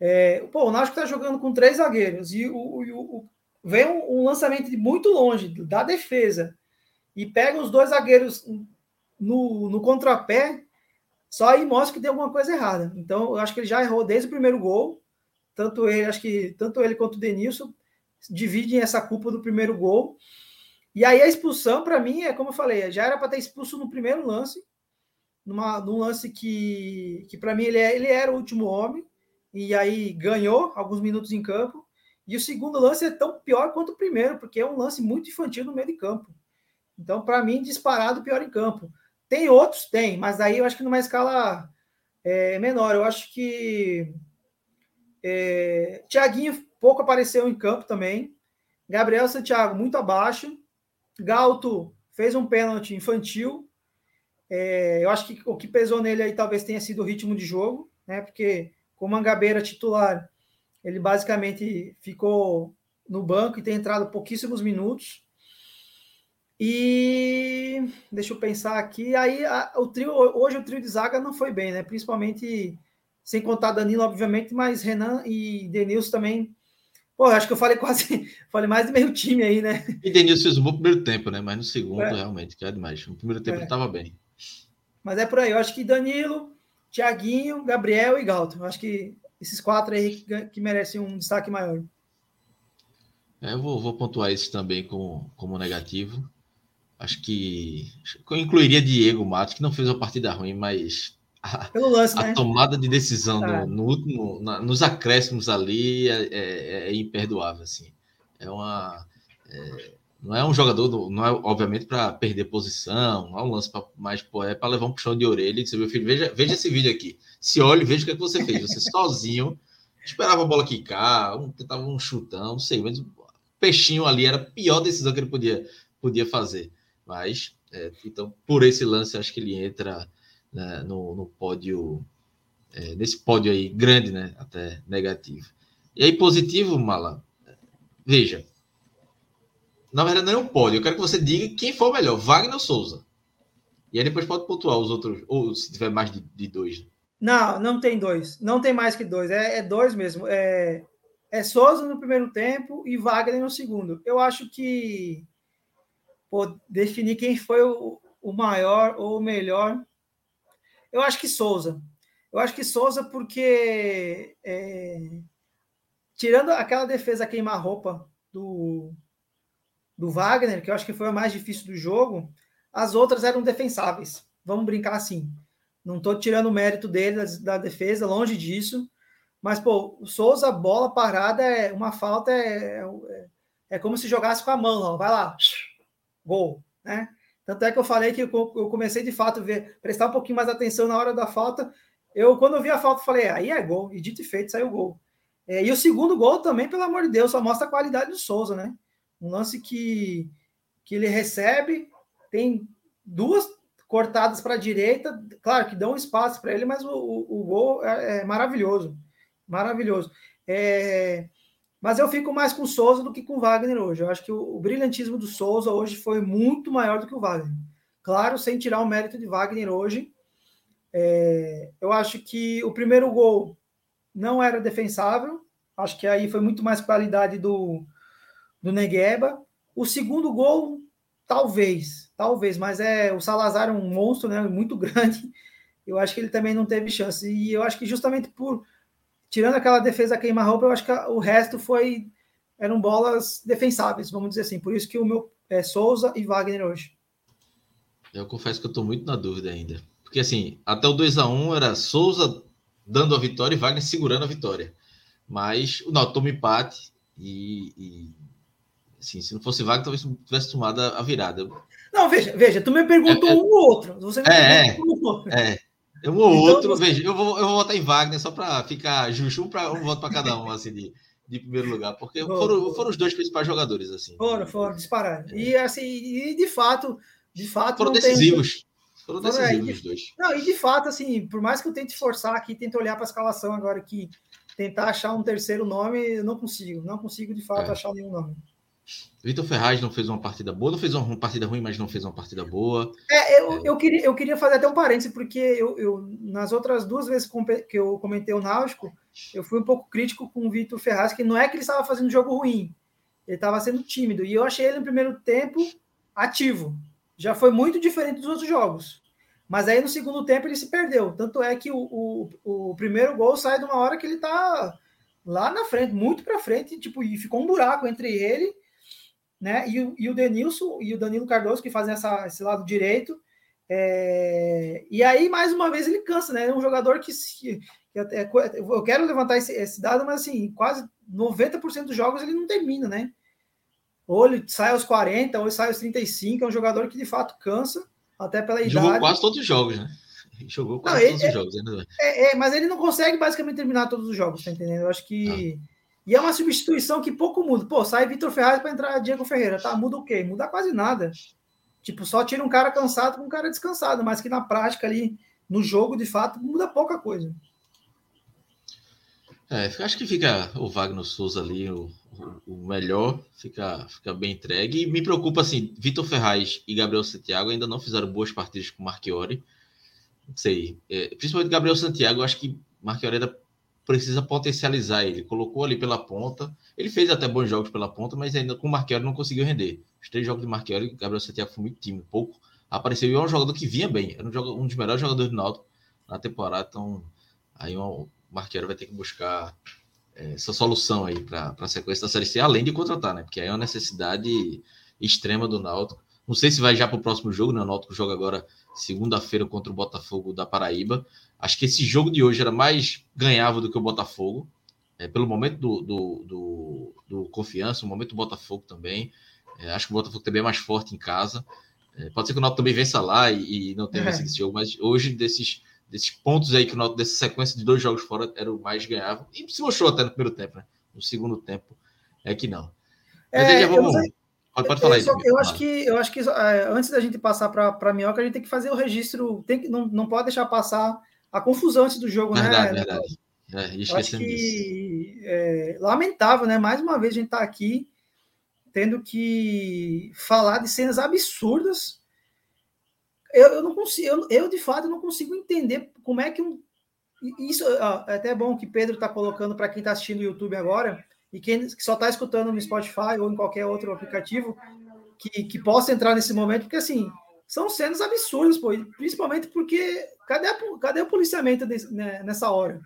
É, pô, o Náutico está jogando com três zagueiros e o, o, o vem um, um, lançamento de muito longe da defesa e pega os dois zagueiros no, no contrapé, só aí mostra que tem alguma coisa errada. Então, eu acho que ele já errou desde o primeiro gol. Tanto ele, acho que tanto ele quanto o Denilson dividem essa culpa do primeiro gol. E aí a expulsão, para mim, é como eu falei, já era para ter expulso no primeiro lance numa, num lance que, que para mim ele, é, ele era o último homem, e aí ganhou alguns minutos em campo. E o segundo lance é tão pior quanto o primeiro, porque é um lance muito infantil no meio de campo. Então, para mim, disparado pior em campo. Tem outros? Tem, mas aí eu acho que numa escala é, menor. Eu acho que é, Tiaguinho pouco apareceu em campo também. Gabriel Santiago muito abaixo. Galto fez um pênalti infantil. É, eu acho que o que pesou nele aí talvez tenha sido o ritmo de jogo, né? Porque com o Mangabeira titular, ele basicamente ficou no banco e tem entrado pouquíssimos minutos. E deixa eu pensar aqui, aí a, o trio hoje o trio de zaga não foi bem, né? Principalmente sem contar Danilo, obviamente, mas Renan e Denilson também. Pô, acho que eu falei quase, falei mais de meio time aí, né? E Denilson fez um bom primeiro tempo, né? Mas no segundo, é. realmente, que é demais. No primeiro tempo é. ele estava bem. Mas é por aí. Eu acho que Danilo, Thiaguinho, Gabriel e Galto. Eu acho que esses quatro aí que, que merecem um destaque maior. É, eu vou, vou, pontuar esses também como, como negativo. Acho que eu incluiria Diego Matos, que não fez uma partida ruim, mas a, lance, a né? tomada de decisão no, no, último, na, nos acréscimos ali é, é, é, imperdoável. Assim. É uma. É, não é um jogador, não é obviamente para perder posição, não é um lance pra, mais é para levar um puxão de orelha e dizer, meu filho, veja, veja esse vídeo aqui. Se olhe, veja o que, é que você fez. Você sozinho esperava a bola quicar, um, tentava um chutão, não sei, mas o peixinho ali era a pior decisão que ele podia, podia fazer. Mas, é, então, por esse lance, acho que ele entra né, no, no, pódio, é, nesse pódio aí grande, né? Até negativo. E aí, positivo, Mala, veja, na verdade, não é um pódio. Eu quero que você diga quem foi o melhor, Wagner ou Souza. E aí depois pode pontuar os outros, ou se tiver mais de, de dois. Não, não tem dois. Não tem mais que dois. É, é dois mesmo. É, é Souza no primeiro tempo e Wagner no segundo. Eu acho que pô, definir quem foi o, o maior ou o melhor. Eu acho que Souza. Eu acho que Souza, porque é, tirando aquela defesa queimar-roupa do, do Wagner, que eu acho que foi a mais difícil do jogo, as outras eram defensáveis. Vamos brincar assim. Não estou tirando o mérito dele da, da, defesa, longe disso. Mas, pô, o Souza, bola parada, é uma falta, é, é, é como se jogasse com a mão, vai lá, gol, né? Tanto é que eu falei que eu, comecei de fato a ver, prestar um pouquinho mais atenção na hora da falta. Eu, quando eu vi a falta, falei, aí é gol, e dito e feito, saiu gol. É, e o segundo gol também, pelo amor de Deus, só mostra a qualidade do Souza, né? Um lance que, que ele recebe, tem duas cortadas para a direita, claro que dão espaço para ele, mas o, o, o gol é, é, maravilhoso. Maravilhoso. É, mas eu fico mais com o Souza do que com o Wagner hoje. Eu acho que o, o, brilhantismo do Souza hoje foi muito maior do que o Wagner. Claro, sem tirar o mérito de Wagner hoje. É, eu acho que o primeiro gol não era defensável. Acho que aí foi muito mais qualidade do, do Negueba. O segundo gol, talvez, talvez, mas é o Salazar é um monstro, né? Muito grande. Eu acho que ele também não teve chance. E eu acho que justamente por tirando aquela defesa queima-roupa, eu acho que o resto foi eram bolas defensáveis, vamos dizer assim. Por isso que o meu é Souza e Wagner hoje. Eu confesso que eu estou muito na dúvida ainda. Porque assim, até o 2 a 1 era Souza dando a vitória e Wagner segurando a vitória. Mas não, toma empate e, e Assim, se não fosse Wagner, talvez tivesse tomado a virada. Não, veja, veja, tu me perguntou é, é, um ou outro. Você é, é, é. Um ou então, outro, você... veja, eu vou, eu vou votar em Wagner só para ficar justo, um, pra, um voto para cada um, assim, de, de primeiro lugar, porque foram, foram os dois principais jogadores, assim. Foram, foram, disparados. É. E, assim, e de fato, de fato. Foram decisivos. Tem... Foram decisivos os dois. Não, e de fato, assim, por mais que eu tente forçar aqui, tente olhar para a escalação agora aqui, tentar achar um terceiro nome, eu não consigo. Não consigo, de fato, é. achar nenhum nome. Vitor Ferraz não fez uma partida boa, não fez uma partida ruim, mas não fez uma partida boa. É, eu, é. eu, queria, eu queria fazer até um parêntese, porque eu, eu, nas outras duas vezes que eu comentei o Náutico, eu fui um pouco crítico com o Vitor Ferraz, que não é que ele estava fazendo um jogo ruim, ele estava sendo tímido, e eu achei ele no primeiro tempo ativo. Já foi muito diferente dos outros jogos. Mas aí no segundo tempo ele se perdeu. Tanto é que o, o, o primeiro gol sai de uma hora que ele está lá na frente, muito para frente, tipo, e ficou um buraco entre ele né? E, o, e o Denilson e o Danilo Cardoso que fazem essa, esse lado direito. É, e aí, mais uma vez, ele cansa, né? É um jogador que, se, que até, eu quero levantar esse, esse, dado, mas assim, quase 90% dos jogos ele não termina, né? Ou ele sai aos 40, ou ele sai aos 35, é um jogador que de fato cansa, até pela Jogou idade. Jogou quase todos os jogos, né? Jogou quase não, todos é, os jogos. É, é, mas ele não consegue basicamente terminar todos os jogos, tá entendendo? Eu acho que. Ah e é uma substituição que pouco muda. Pô, sai Vitor Ferraz para entrar Diego Ferreira. Tá, muda o quê? Muda quase nada. Tipo, só tira um cara cansado com um cara descansado, mas que na prática ali, no jogo, de fato, muda pouca coisa. É, acho que fica o Wagner Souza ali, o, o, melhor, fica, fica bem entregue. E me preocupa assim, Vitor Ferraz e Gabriel Santiago ainda não fizeram boas partidas com o Marchiori. Não sei, é, principalmente Gabriel Santiago, acho que Marchiori ainda precisa potencializar ele. Colocou ali pela ponta. Ele fez até bons jogos pela ponta, mas ainda com o Marquero não conseguiu render. Os três jogos de Marquero, Gabriel Santiago foi muito tímido, pouco. Apareceu e é um jogador que vinha bem. Era um, um dos melhores jogadores do Náutico na temporada. Então, aí uma, Marqueiro vai ter que buscar é, essa solução aí para a sequência da Série C, além de contratar, né? Porque aí é uma necessidade extrema do Náutico. Não sei se vai já para o próximo jogo, né? O Náutico joga agora segunda-feira contra o Botafogo da Paraíba. Acho que esse jogo de hoje era mais ganhável do que o Botafogo, é, pelo momento do, do, do, do, Confiança, o momento do Botafogo também. É, acho que o Botafogo também é mais forte em casa. É, pode ser que o Náutico também vença lá e, e não tenha é. vencido esse jogo, mas hoje, desses, desses pontos aí que o Náutico, dessa sequência de dois jogos fora, era o mais ganhável. E se mostrou até no primeiro tempo, né? No segundo tempo é que não. Mas é, aí já vamos. Pode, pode falar eu, aí. Eu acho que, eu acho que é, antes da gente passar para a Minhoca, a gente tem que fazer o registro, tem que, não, não pode deixar passar a confusão antes do jogo, verdade, né? Verdade. É, acho que é, lamentável, né? Mais uma vez a gente está aqui tendo que falar de cenas absurdas. Eu, eu não consigo, eu, eu, de fato não consigo entender como é que um. Isso ó, é até bom que Pedro está colocando para quem está assistindo no YouTube agora e quem só está escutando no Spotify ou em qualquer outro aplicativo que, que possa entrar nesse momento, porque assim são cenas absurdas, pô, principalmente porque cadê, a, cadê o policiamento desse, né, nessa hora?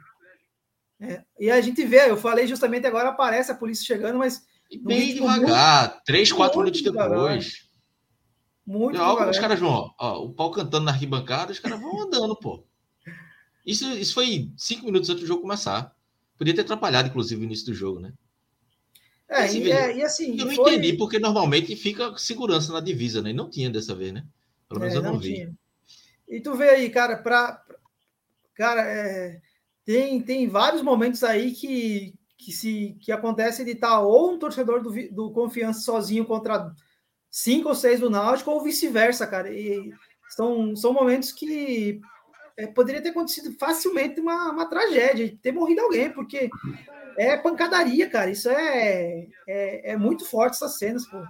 É, e a gente vê, eu falei justamente agora, aparece a polícia chegando, mas. bem devagar, muito, três, quatro minutos devagar. depois. Muito devagar. Os caras vão, ó, o pau cantando na arquibancada, os caras vão andando, pô. Isso, isso foi cinco minutos antes do jogo começar. Podia ter atrapalhado, inclusive, o início do jogo, né? É, e, é, e, assim. Eu não foi... entendi, porque normalmente fica segurança na divisa, né? E não tinha dessa vez, né? Pelo menos é, eu não, não vi. Tinha. E tu vê aí, cara, pra. Cara, é tem, tem vários momentos aí que, que, se, que acontece de estar ou um torcedor do, do Confiança sozinho contra cinco ou seis do Náutico, ou vice-versa, cara. E são, são momentos que é, poderia ter acontecido facilmente uma, uma tragédia, ter morrido alguém, porque é pancadaria, cara. Isso é, é, é muito forte essas cenas, pô.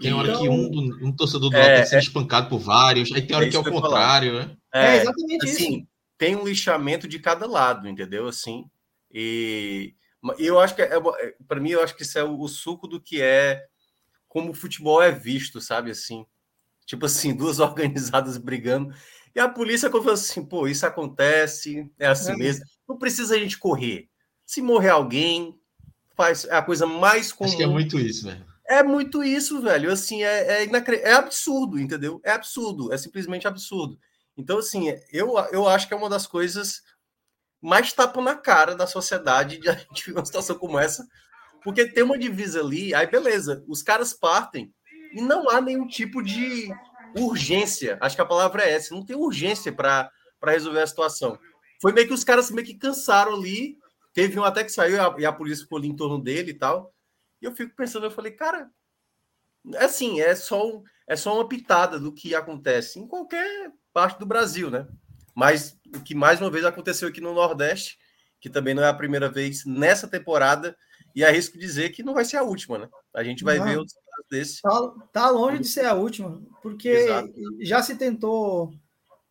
Tem hora então, que um, um torcedor do Náutico é, sendo espancado por vários, aí tem hora é que é o contrário, né? É, é exatamente assim, isso tem um lixamento de cada lado, entendeu? Assim, e eu acho que é, é para mim eu acho que isso é o, o, suco do que é como o futebol é visto, sabe assim, tipo assim duas organizadas brigando e a polícia falou assim, pô, isso acontece, é assim é. mesmo, não precisa a gente correr. Se morrer alguém, faz é a coisa mais comum. Acho que é muito isso, velho. É muito isso, velho. Assim, é, é, inacre... é absurdo, entendeu? É absurdo, é simplesmente absurdo. Então, assim, eu, eu acho que é uma das coisas mais tapa na cara da sociedade de a gente ver uma situação como essa, porque tem uma divisa ali, aí beleza, os caras partem e não há nenhum tipo de urgência, acho que a palavra é essa, não tem urgência para resolver a situação. Foi meio que os caras meio que cansaram ali, teve um até que saiu e a, polícia ficou ali em torno dele e tal, e eu fico pensando, eu falei, cara, assim, é só, é só uma pitada do que acontece em qualquer parte do Brasil, né? Mas o que mais uma vez aconteceu aqui no Nordeste, que também não é a primeira vez nessa temporada, e arrisco dizer que não vai ser a última, né? A gente vai não, ver outros casos desses. Tá, tá, longe de ser a última, porque Exato. já se tentou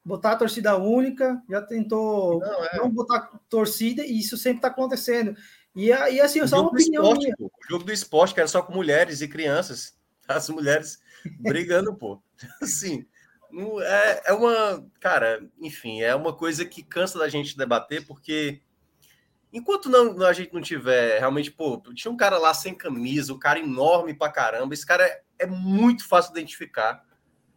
botar a torcida única, já tentou não, é. não botar torcida, e isso sempre está acontecendo. E, e assim, o só uma opinião esporte, minha. Pô, o jogo do esporte, que era só com mulheres e crianças. As mulheres brigando, pô. Assim, é, é uma. Cara, enfim, é uma coisa que cansa da gente debater, porque enquanto não, a gente não tiver realmente, pô, tinha um cara lá sem camisa, um cara enorme pra caramba, esse cara é, é muito fácil de identificar.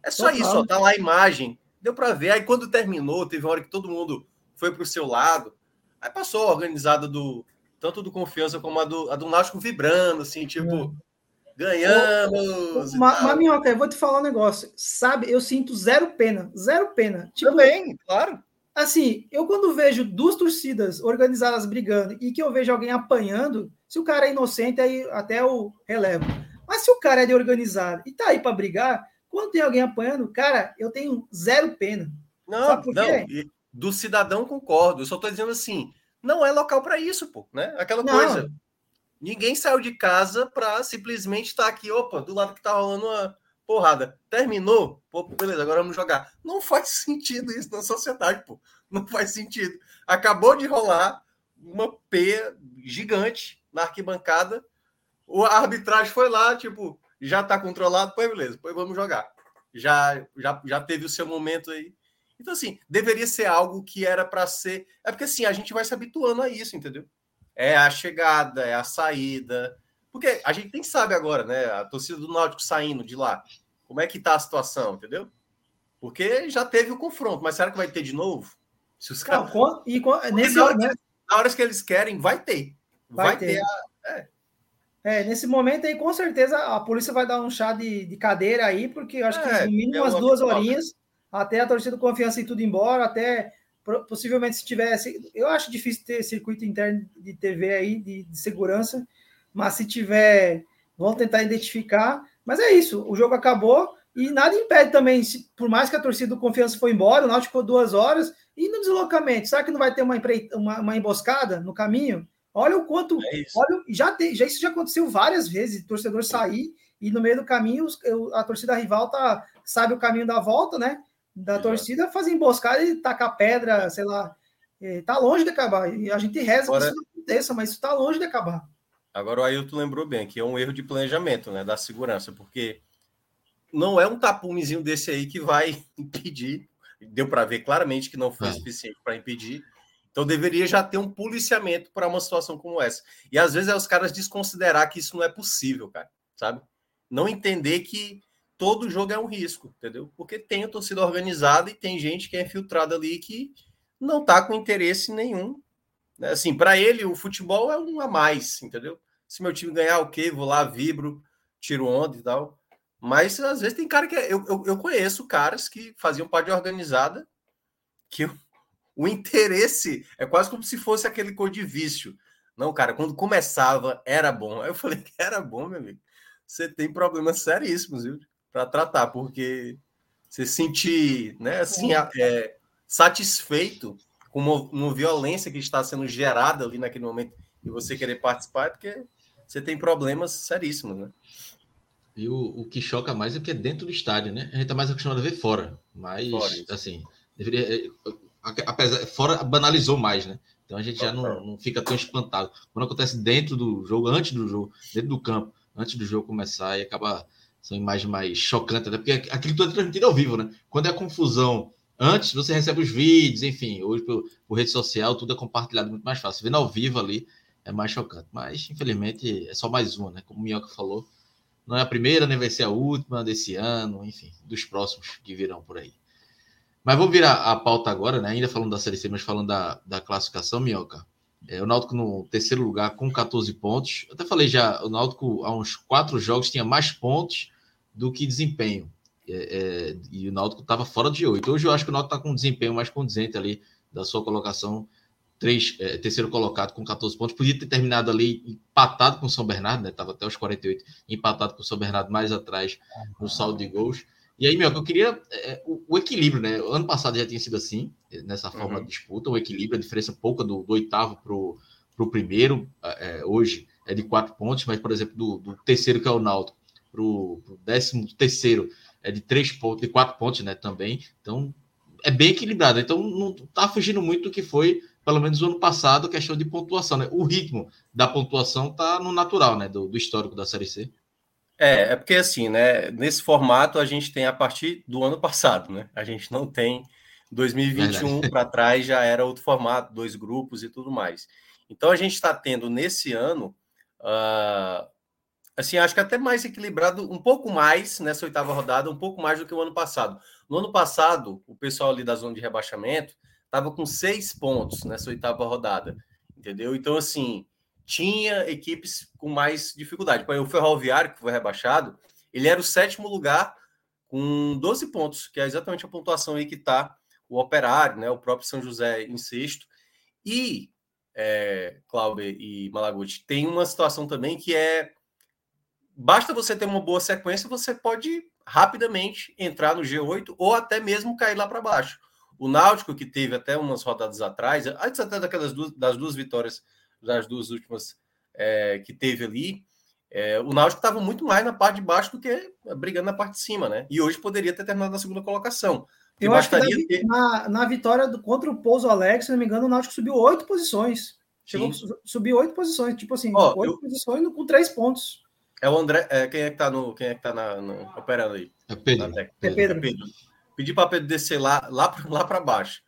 É só Total. isso, ó, tá lá a imagem, deu para ver. Aí quando terminou, teve uma hora que todo mundo foi pro seu lado, aí passou a organizada do tanto do Confiança como a do, a do Náutico vibrando, assim, tipo. É Ganhamos! Mas, Minhoca, eu vou te falar um negócio. Sabe, eu sinto zero pena. Zero pena. Tipo, Também, claro. Assim, eu quando vejo duas torcidas organizadas brigando e que eu vejo alguém apanhando, se o cara é inocente, aí até eu relevo. Mas se o cara é de organizado e tá aí para brigar, quando tem alguém apanhando, cara, eu tenho zero pena. Não, não. Do cidadão concordo. Eu só tô dizendo assim, não é local para isso, pô, né? Aquela não. coisa. Ninguém saiu de casa para simplesmente estar tá aqui, opa, do lado que tá rolando uma porrada. Terminou? Pô, beleza, agora vamos jogar. Não faz sentido isso na sociedade, pô. Não faz sentido. Acabou de rolar uma P gigante na arquibancada. A arbitragem foi lá, tipo, já tá controlado, pois beleza, pois vamos jogar. Já, já, já teve o seu momento aí. Então, assim, deveria ser algo que era para ser. É porque, assim, a gente vai se habituando a isso, entendeu? É a chegada, é a saída. Porque a gente nem sabe agora, né? A torcida do Náutico saindo de lá. Como é que tá a situação, entendeu? Porque já teve o confronto, mas será que vai ter de novo? Se os caras. Não, e nesse, na, hora, né? na hora que eles querem, vai ter. Vai, vai ter. ter a... é. É, nesse momento aí, com certeza, a polícia vai dar um chá de, de cadeira aí, porque eu acho é, que no mínimo é umas duas horinhas, até a torcida confiança e tudo embora, até possivelmente se tivesse. Eu acho difícil ter circuito interno de TV aí, de, de segurança, mas se tiver, vão tentar identificar. Mas é isso, o jogo acabou e nada impede também, se, por mais que a torcida do confiança foi embora, o Náutico ficou duas horas, e no deslocamento, será que não vai ter uma, uma, uma emboscada no caminho? Olha o quanto. É olha, já, tem, já isso já aconteceu várias vezes, torcedor sair e no meio do caminho a torcida rival tá, sabe o caminho da volta, né? Da torcida, fazer emboscada e tacar pedra, sei lá. É, tá longe de acabar. E a gente reza Agora, que isso não aconteça, mas isso tá longe de acabar. Agora o Ailton lembrou bem que é um erro de planejamento, né? Da segurança, porque não é um tapumezinho desse aí que vai impedir. Deu para ver claramente que não foi é. suficiente para impedir então deveria já ter um policiamento para uma situação como essa. E às vezes é os caras desconsiderar que isso não é possível, cara, sabe? Não entender que todo jogo é um risco, entendeu? Porque tem a torcida organizada e tem gente que é infiltrada ali que não tá com interesse nenhum. Né? Assim, para ele o futebol é um a mais, entendeu? Se meu time ganhar, ok, vou lá, vibro, tiro onda e tal. Mas às vezes tem cara que é, eu, eu, eu conheço caras que faziam parte organizada que eu o interesse é quase como se fosse aquele cor de vício. Não, cara, quando começava era bom. Aí eu falei que era bom, meu amigo. Você tem problemas seríssimos, viu? Para tratar, porque você sentir, né, assim, é, satisfeito com uma, uma, violência que está sendo gerada ali naquele momento e você querer participar, é porque você tem problemas seríssimos, né? E o, o que choca mais é que é dentro do estádio, né? A gente está mais acostumado a ver fora, mas, fora, assim, deveria apesar fora banalizou mais, né? Então a gente já não, não fica tão espantado. Quando acontece dentro do jogo, antes do jogo, dentro do campo, antes do jogo começar, e acaba são imagens mais chocantes, até porque aquilo tudo é transmitido ao vivo, né? Quando é confusão antes, você recebe os vídeos, enfim, hoje por, por rede social, tudo é compartilhado muito mais fácil. Vendo ao vivo ali é mais chocante. Mas, infelizmente, é só mais uma, né? Como o Minhoca falou, não é a primeira, nem vai ser a última desse ano, enfim, dos próximos que virão por aí. Mas vou virar a pauta agora, né? Ainda falando da Série C, mas falando da, da classificação, Minhoca. É, o Náutico no terceiro lugar com 14 pontos. Eu até falei já, o Náutico há uns quatro jogos tinha mais pontos do que desempenho. É, é, e o Náutico estava fora de oito. Hoje eu acho que o Náutico está com um desempenho mais condizente ali da sua colocação. Três, é, terceiro colocado com 14 pontos. Podia ter terminado ali empatado com o São Bernardo, né? Estava até os 48, empatado com o São Bernardo mais atrás no saldo de gols. E aí, meu, eu queria é, o, o, equilíbrio, né? O ano passado já tinha sido assim, nessa forma uhum. de disputa, o equilíbrio, a diferença pouca do, do oitavo para o primeiro, é, hoje é de quatro pontos, mas, por exemplo, do, do terceiro, que é o Náutico, para o décimo terceiro é de três pontos, de quatro pontos, né? Também. Então, é bem equilibrado. Então, não está fugindo muito do que foi, pelo menos o ano passado, a questão de pontuação, né? O ritmo da pontuação está no natural, né? Do, do histórico da Série C. É, é porque assim, né? Nesse formato a gente tem a partir do ano passado, né? A gente não tem 2021 para trás já era outro formato, dois grupos e tudo mais. Então a gente está tendo nesse ano, uh, assim, acho que até mais equilibrado, um pouco mais nessa oitava rodada, um pouco mais do que o ano passado. No ano passado, o pessoal ali da zona de rebaixamento estava com seis pontos nessa oitava rodada, entendeu? Então, assim, tinha equipes com mais dificuldade. O Ferroviário, que foi rebaixado, ele era o sétimo lugar com 12 pontos, que é exatamente a pontuação aí que está o Operário, né, o próprio São José em sexto. E, é, Cláudio e Malaguti, tem uma situação também que é basta você ter uma boa sequência, você pode rapidamente entrar no G8 ou até mesmo cair lá para baixo. O Náutico, que teve até umas rodadas atrás, antes até daquelas duas, das duas vitórias das duas últimas é, que teve ali, é, o Náutico estava muito mais na parte de baixo do que brigando na parte de cima, né? E hoje poderia ter terminado na segunda colocação. Eu acho que na, ter... na, na, vitória do, contra o Pouso Alex, se não me engano, o Náutico subiu oito posições. Chegou, subiu oito posições, tipo assim, oito eu... posições com três pontos. É o André. É, quem é que tá no. Quem é que tá na, no, operando aí? É Pedro. É Pedro. Pedro. Pedir para Pedro descer lá, lá, lá para baixo.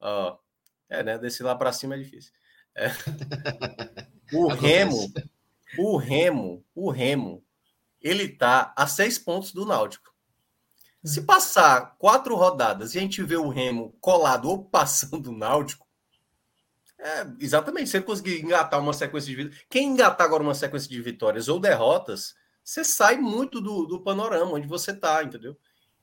Uh, é, né? Descer lá para cima é difícil. É. O Remo, o Remo, o Remo, ele tá a seis pontos do Náutico. Se passar quatro rodadas e a gente vê o Remo colado ou passando o Náutico, é, exatamente, se ele conseguir engatar uma sequência de vitórias. Quem engatar agora uma sequência de vitórias ou derrotas, você sai muito do, do panorama onde você está, entendeu?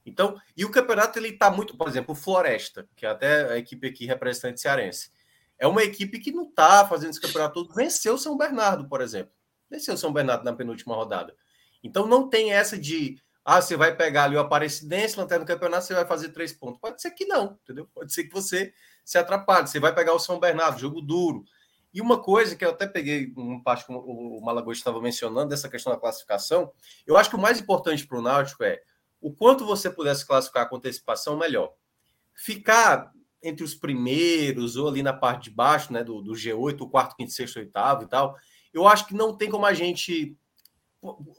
Então, e o campeonato ele está muito, por exemplo, o Floresta, que é até a equipe aqui representante cearense, é uma equipe que não está fazendo esse campeonato todo. Venceu São Bernardo, por exemplo. Venceu São Bernardo na penúltima rodada. Então não tem essa de ah, você vai pegar ali o Aparecidense, lanterna no campeonato, você vai fazer três pontos. Pode ser que não, entendeu? Pode ser que você se atrapalhe. Você vai pegar o São Bernardo, jogo duro. E uma coisa que eu até peguei um parte que o Malagoas estava mencionando, dessa questão da classificação, eu acho que o mais importante para o Náutico é o quanto você pudesse classificar com antecipação, melhor. Ficar entre os primeiros ou ali na parte de baixo, né, do, do G8, o quarto, quinto, sexto, oitavo e tal, eu acho que não tem como a gente.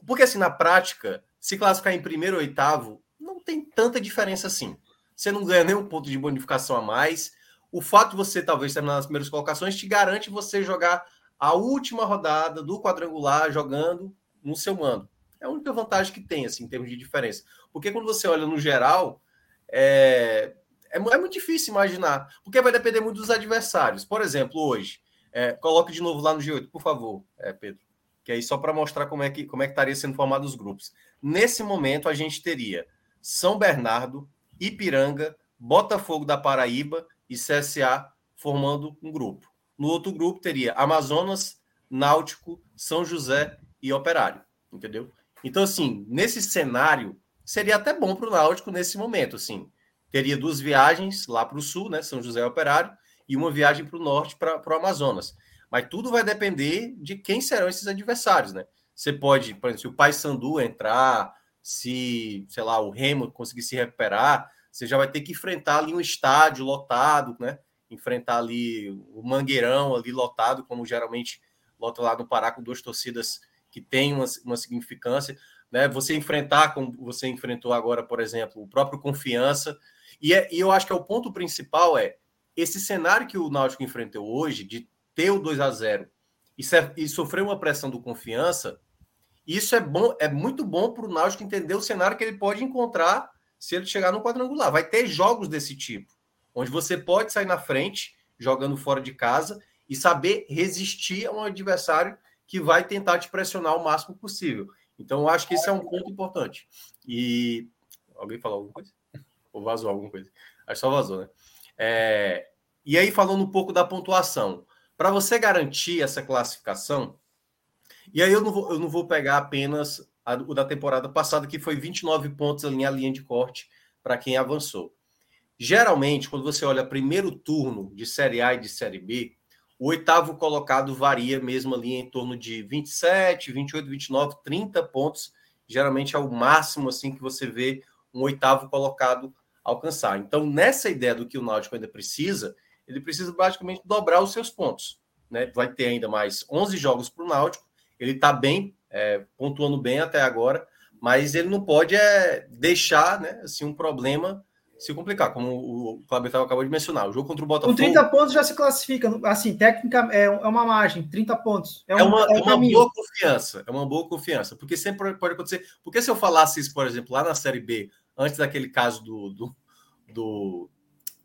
Porque, assim, na prática, se classificar em primeiro ou oitavo, não tem tanta diferença assim. Você não ganha nenhum ponto de bonificação a mais. O fato de você talvez terminar nas primeiras colocações te garante você jogar a última rodada do quadrangular jogando no seu mando. É a única vantagem que tem, assim, em termos de diferença. Porque quando você olha no geral, é, é, é muito difícil imaginar. Porque vai depender muito dos adversários. Por exemplo, hoje, é, coloque de novo lá no G8, por favor, é, Pedro. Que aí só para mostrar como é, que, como é que estaria sendo formado os grupos. Nesse momento, a gente teria São Bernardo, Ipiranga, Botafogo da Paraíba e CSA formando um grupo. No outro grupo teria Amazonas, Náutico, São José e Operário, entendeu? Então, assim, nesse cenário, seria até bom para o Náutico nesse momento, assim. Teria duas viagens lá para o sul, né? São José e Operário, e uma viagem para o norte, para o Amazonas. Mas tudo vai depender de quem serão esses adversários, né? Você pode, por exemplo, se o Paysandu entrar, se, sei lá, o Remo conseguir se recuperar, você já vai ter que enfrentar ali um estádio lotado, né? Enfrentar ali o Mangueirão ali lotado, como geralmente lota lá no Pará com duas torcidas que têm uma, uma significância, né? Você enfrentar, como você enfrentou agora, por exemplo, o próprio Confiança. E, é, e eu acho que é o ponto principal é esse cenário que o Náutico enfrentou hoje, de ter o 2 a 0 e, e sofrer uma pressão do confiança, isso é bom, é muito bom para o Náutico entender o cenário que ele pode encontrar se ele chegar no quadrangular. Vai ter jogos desse tipo, onde você pode sair na frente, jogando fora de casa, e saber resistir a um adversário que vai tentar te pressionar o máximo possível. Então, eu acho que esse é um ponto importante. E. Alguém falou alguma coisa? Ou vazou alguma coisa? Acho só vazou, né? É... E aí, falando um pouco da pontuação. Para você garantir essa classificação, e aí eu não vou, eu não vou pegar apenas a, o da temporada passada, que foi 29 pontos ali a linha de corte para quem avançou. Geralmente, quando você olha primeiro turno de Série A e de Série B, o oitavo colocado varia mesmo ali em torno de 27, 28, 29, 30 pontos. Geralmente é o máximo assim que você vê um oitavo colocado alcançar. Então, nessa ideia do que o Náutico ainda precisa, ele precisa basicamente dobrar os seus pontos. Né? Vai ter ainda mais 11 jogos para o Náutico. Ele está bem, é, pontuando bem até agora, mas ele não pode é, deixar né, assim, um problema se complicar, como o Cláudio acabou de mencionar. O jogo contra o Botafogo. Com 30 pontos já se classifica. Assim, técnica é, é uma margem, 30 pontos. É, um, é uma, é, é uma boa confiança. É uma boa confiança. Porque sempre pode acontecer. Porque se eu falasse isso, por exemplo, lá na Série B, antes daquele caso do, do, do,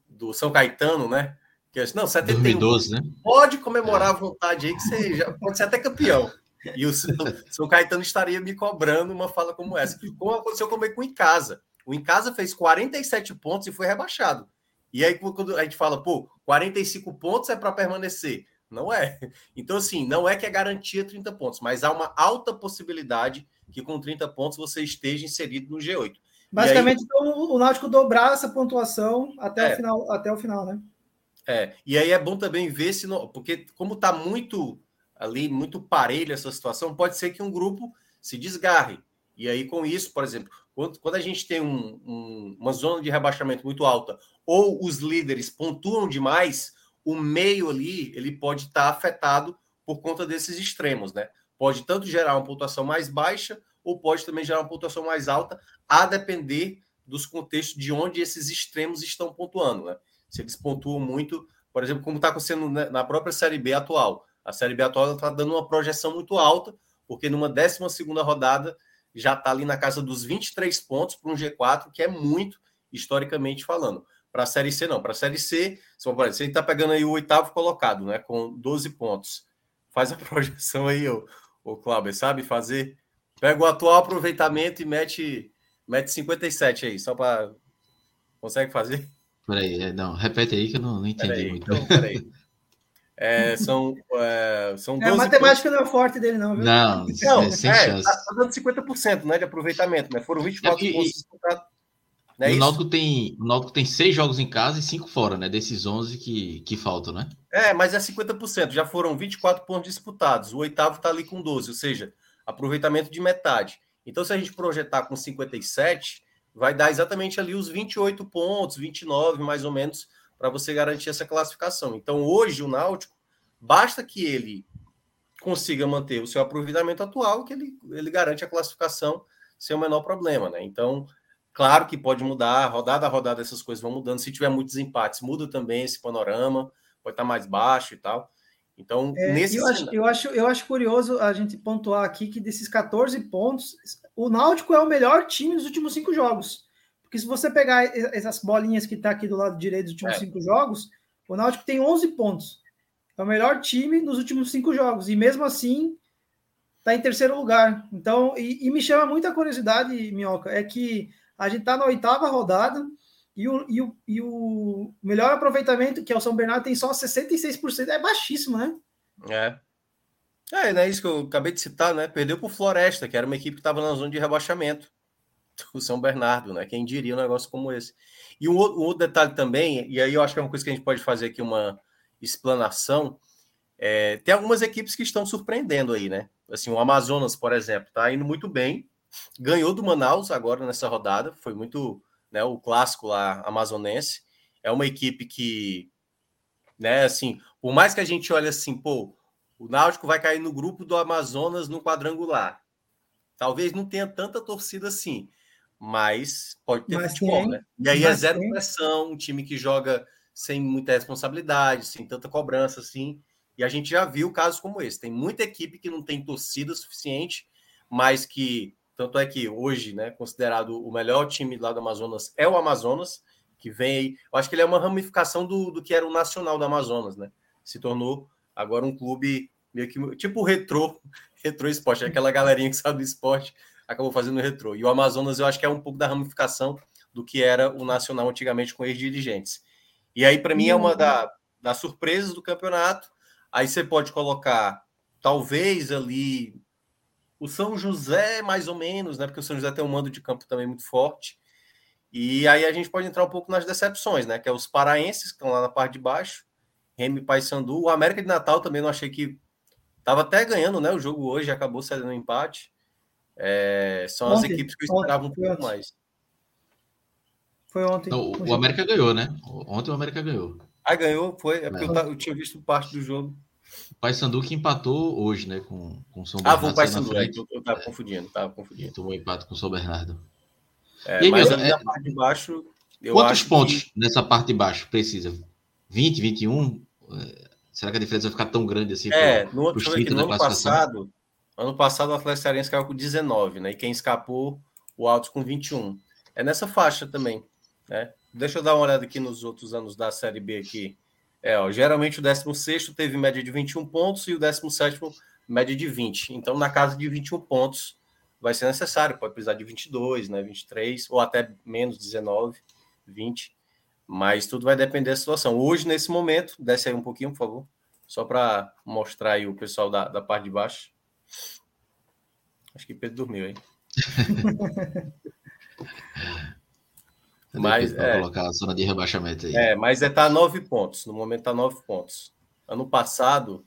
do São Caetano, né? Que, não, 71. 2012, né? Pode comemorar à vontade aí, que você já pode ser até campeão. E o São Caetano estaria me cobrando uma fala como essa. Como aconteceu comigo com o Casa. O Casa fez 47 pontos e foi rebaixado. E aí, quando a gente fala, pô, 45 pontos é para permanecer. Não é. Então, assim, não é que é garantia 30 pontos, mas há uma alta possibilidade que com 30 pontos você esteja inserido no G8. Basicamente, aí... então, o Náutico dobrar essa pontuação até, é. o final, até o final, né? É, e aí é bom também ver se, não, porque como está muito ali, muito parelho essa situação, pode ser que um grupo se desgarre. E aí, com isso, por exemplo, quando, quando a gente tem um, um, uma zona de rebaixamento muito alta, ou os líderes pontuam demais, o meio ali ele pode estar tá afetado por conta desses extremos, né? Pode tanto gerar uma pontuação mais baixa, ou pode também gerar uma pontuação mais alta, a depender dos contextos de onde esses extremos estão pontuando, né? Se eles pontuam muito, por exemplo, como está acontecendo na própria Série B atual. A Série B atual está dando uma projeção muito alta, porque numa 12 rodada já está ali na casa dos 23 pontos para um G4, que é muito, historicamente falando. Para a Série C, não. Para a Série C, você está pegando aí o oitavo colocado, né? Com 12 pontos. Faz a projeção aí, o, o Cláudio, sabe? Fazer. Pega o atual aproveitamento e mete, mete 57 aí, só para. Consegue fazer? Peraí, é, não, repete aí que eu não, não entendi peraí, muito. Então, peraí. É, são, é, são 12 é, a matemática pontos. não é forte dele, não, viu? Não, não é, sem é, chance. Tá, tá dando 50% né, de aproveitamento, né? Foram 24 é, pontos disputados. É o, Náutico tem, o Náutico tem seis jogos em casa e cinco fora, né? Desses 11 que, que faltam, né? É, mas é 50%. Já foram 24 pontos disputados. O oitavo está ali com 12, ou seja, aproveitamento de metade. Então, se a gente projetar com 57, vai dar exatamente ali os 28 pontos, 29 mais ou menos, para você garantir essa classificação. Então, hoje, o Náutico, basta que ele consiga manter o seu aproveitamento atual, que ele, ele garante a classificação sem o menor problema, né? Então, Claro que pode mudar, rodada a rodada essas coisas vão mudando. Se tiver muitos empates, muda também esse panorama, pode estar mais baixo e tal. Então, é, nesse eu acho, eu acho, eu acho curioso a gente pontuar aqui que desses 14 pontos, o Náutico é o melhor time dos últimos cinco jogos. Porque se você pegar essas bolinhas que está aqui do lado direito dos últimos é. cinco jogos, o Náutico tem 11 pontos. É o melhor time nos últimos cinco jogos. E mesmo assim, está em terceiro lugar. Então, e, e me chama muita curiosidade, Minhoca, é que a gente está na oitava rodada e o, e, o, e o melhor aproveitamento, que é o São Bernardo, tem só 66%. É baixíssimo, né? É. É, não é isso que eu acabei de citar, né? Perdeu para o Floresta, que era uma equipe que estava na zona de rebaixamento. O São Bernardo, né? Quem diria um negócio como esse. E um um outro detalhe também, e aí eu acho que é uma coisa que a gente pode fazer aqui uma explanação. É, tem algumas equipes que estão surpreendendo aí, né? Assim, o Amazonas, por exemplo, está indo muito bem, Ganhou do Manaus agora nessa rodada, foi muito né, o clássico lá amazonense. É uma equipe que, né, assim, por mais que a gente olhe assim, pô, o Náutico vai cair no grupo do Amazonas no quadrangular. Talvez não tenha tanta torcida assim, mas pode ter mas futebol, tem, né? E aí é zero tem. pressão, um time que joga sem muita responsabilidade, sem tanta cobrança assim. E a gente já viu casos como esse. Tem muita equipe que não tem torcida suficiente, mas que tanto é que hoje, né, considerado o melhor time lá do Amazonas é o Amazonas, que vem aí. Eu acho que ele é uma ramificação do, do que era o Nacional do Amazonas, né? Se tornou agora um clube meio que tipo retrô, retrô esporte, aquela galerinha que sabe do esporte acabou fazendo retrô. E o Amazonas eu acho que é um pouco da ramificação do que era o Nacional antigamente com ex-dirigentes. E aí, para mim, é uma da, das surpresas do campeonato. Aí você pode colocar, talvez ali, o São José, mais ou menos, né? Porque o São José tem um mando de campo também muito forte. E aí a gente pode entrar um pouco nas decepções, né? Que é os paraenses, que estão lá na parte de baixo, Remy Paysandu. O América de Natal também não achei que. Estava até ganhando, né? O jogo hoje acabou cedendo um empate. É... São ontem, as equipes que eu esperava ontem, um pouco mais. Foi ontem. Não, o América ganhou, né? Ontem o América ganhou. Ah, ganhou? Foi. É porque eu, eu tinha visto parte do jogo. O Paysandu que empatou hoje, né, com, com o São Bernardo. Ah, foi o Paysandu, é, eu, eu tava é, confundindo, tava confundindo. Tomou empate com o São Bernardo. É, e mas é, parte de baixo... Quantos pontos que... nessa parte de baixo precisa? 20, 21? É, será que a diferença vai ficar tão grande assim? É, pro, no, outro, aqui, no ano passado, ano passado o Atlético Cearense caiu com 19, né, e quem escapou, o Altos com 21. É nessa faixa também, né? Deixa eu dar uma olhada aqui nos outros anos da Série B aqui. É, ó, geralmente o 16 teve média de 21 pontos e o 17 média de 20. Então, na casa de 21 pontos vai ser necessário, pode precisar de 22, né, 23 ou até menos 19, 20. Mas tudo vai depender da situação. Hoje, nesse momento, desce aí um pouquinho, por favor, só para mostrar aí o pessoal da, da parte de baixo. Acho que Pedro dormiu aí. Mas é, colocar a zona de rebaixamento aí. É, mas é tá nove pontos. No momento tá nove pontos. Ano passado,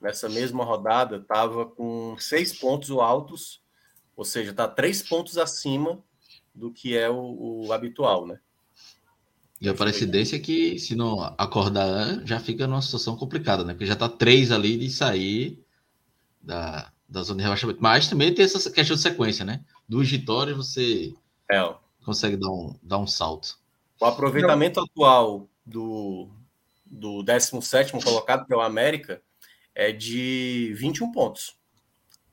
nessa mesma rodada, estava com seis pontos altos, ou seja, tá três pontos acima do que é o, o habitual, né? E a parecidência é que, se não acordar, já fica numa situação complicada, né? Porque já tá três ali de sair da, da zona de rebaixamento. Mas também tem essa questão de sequência, né? Duas vitórias, você. É, consegue dar um, dar um salto. O aproveitamento atual do, do 17 colocado pelo América é de 21 pontos.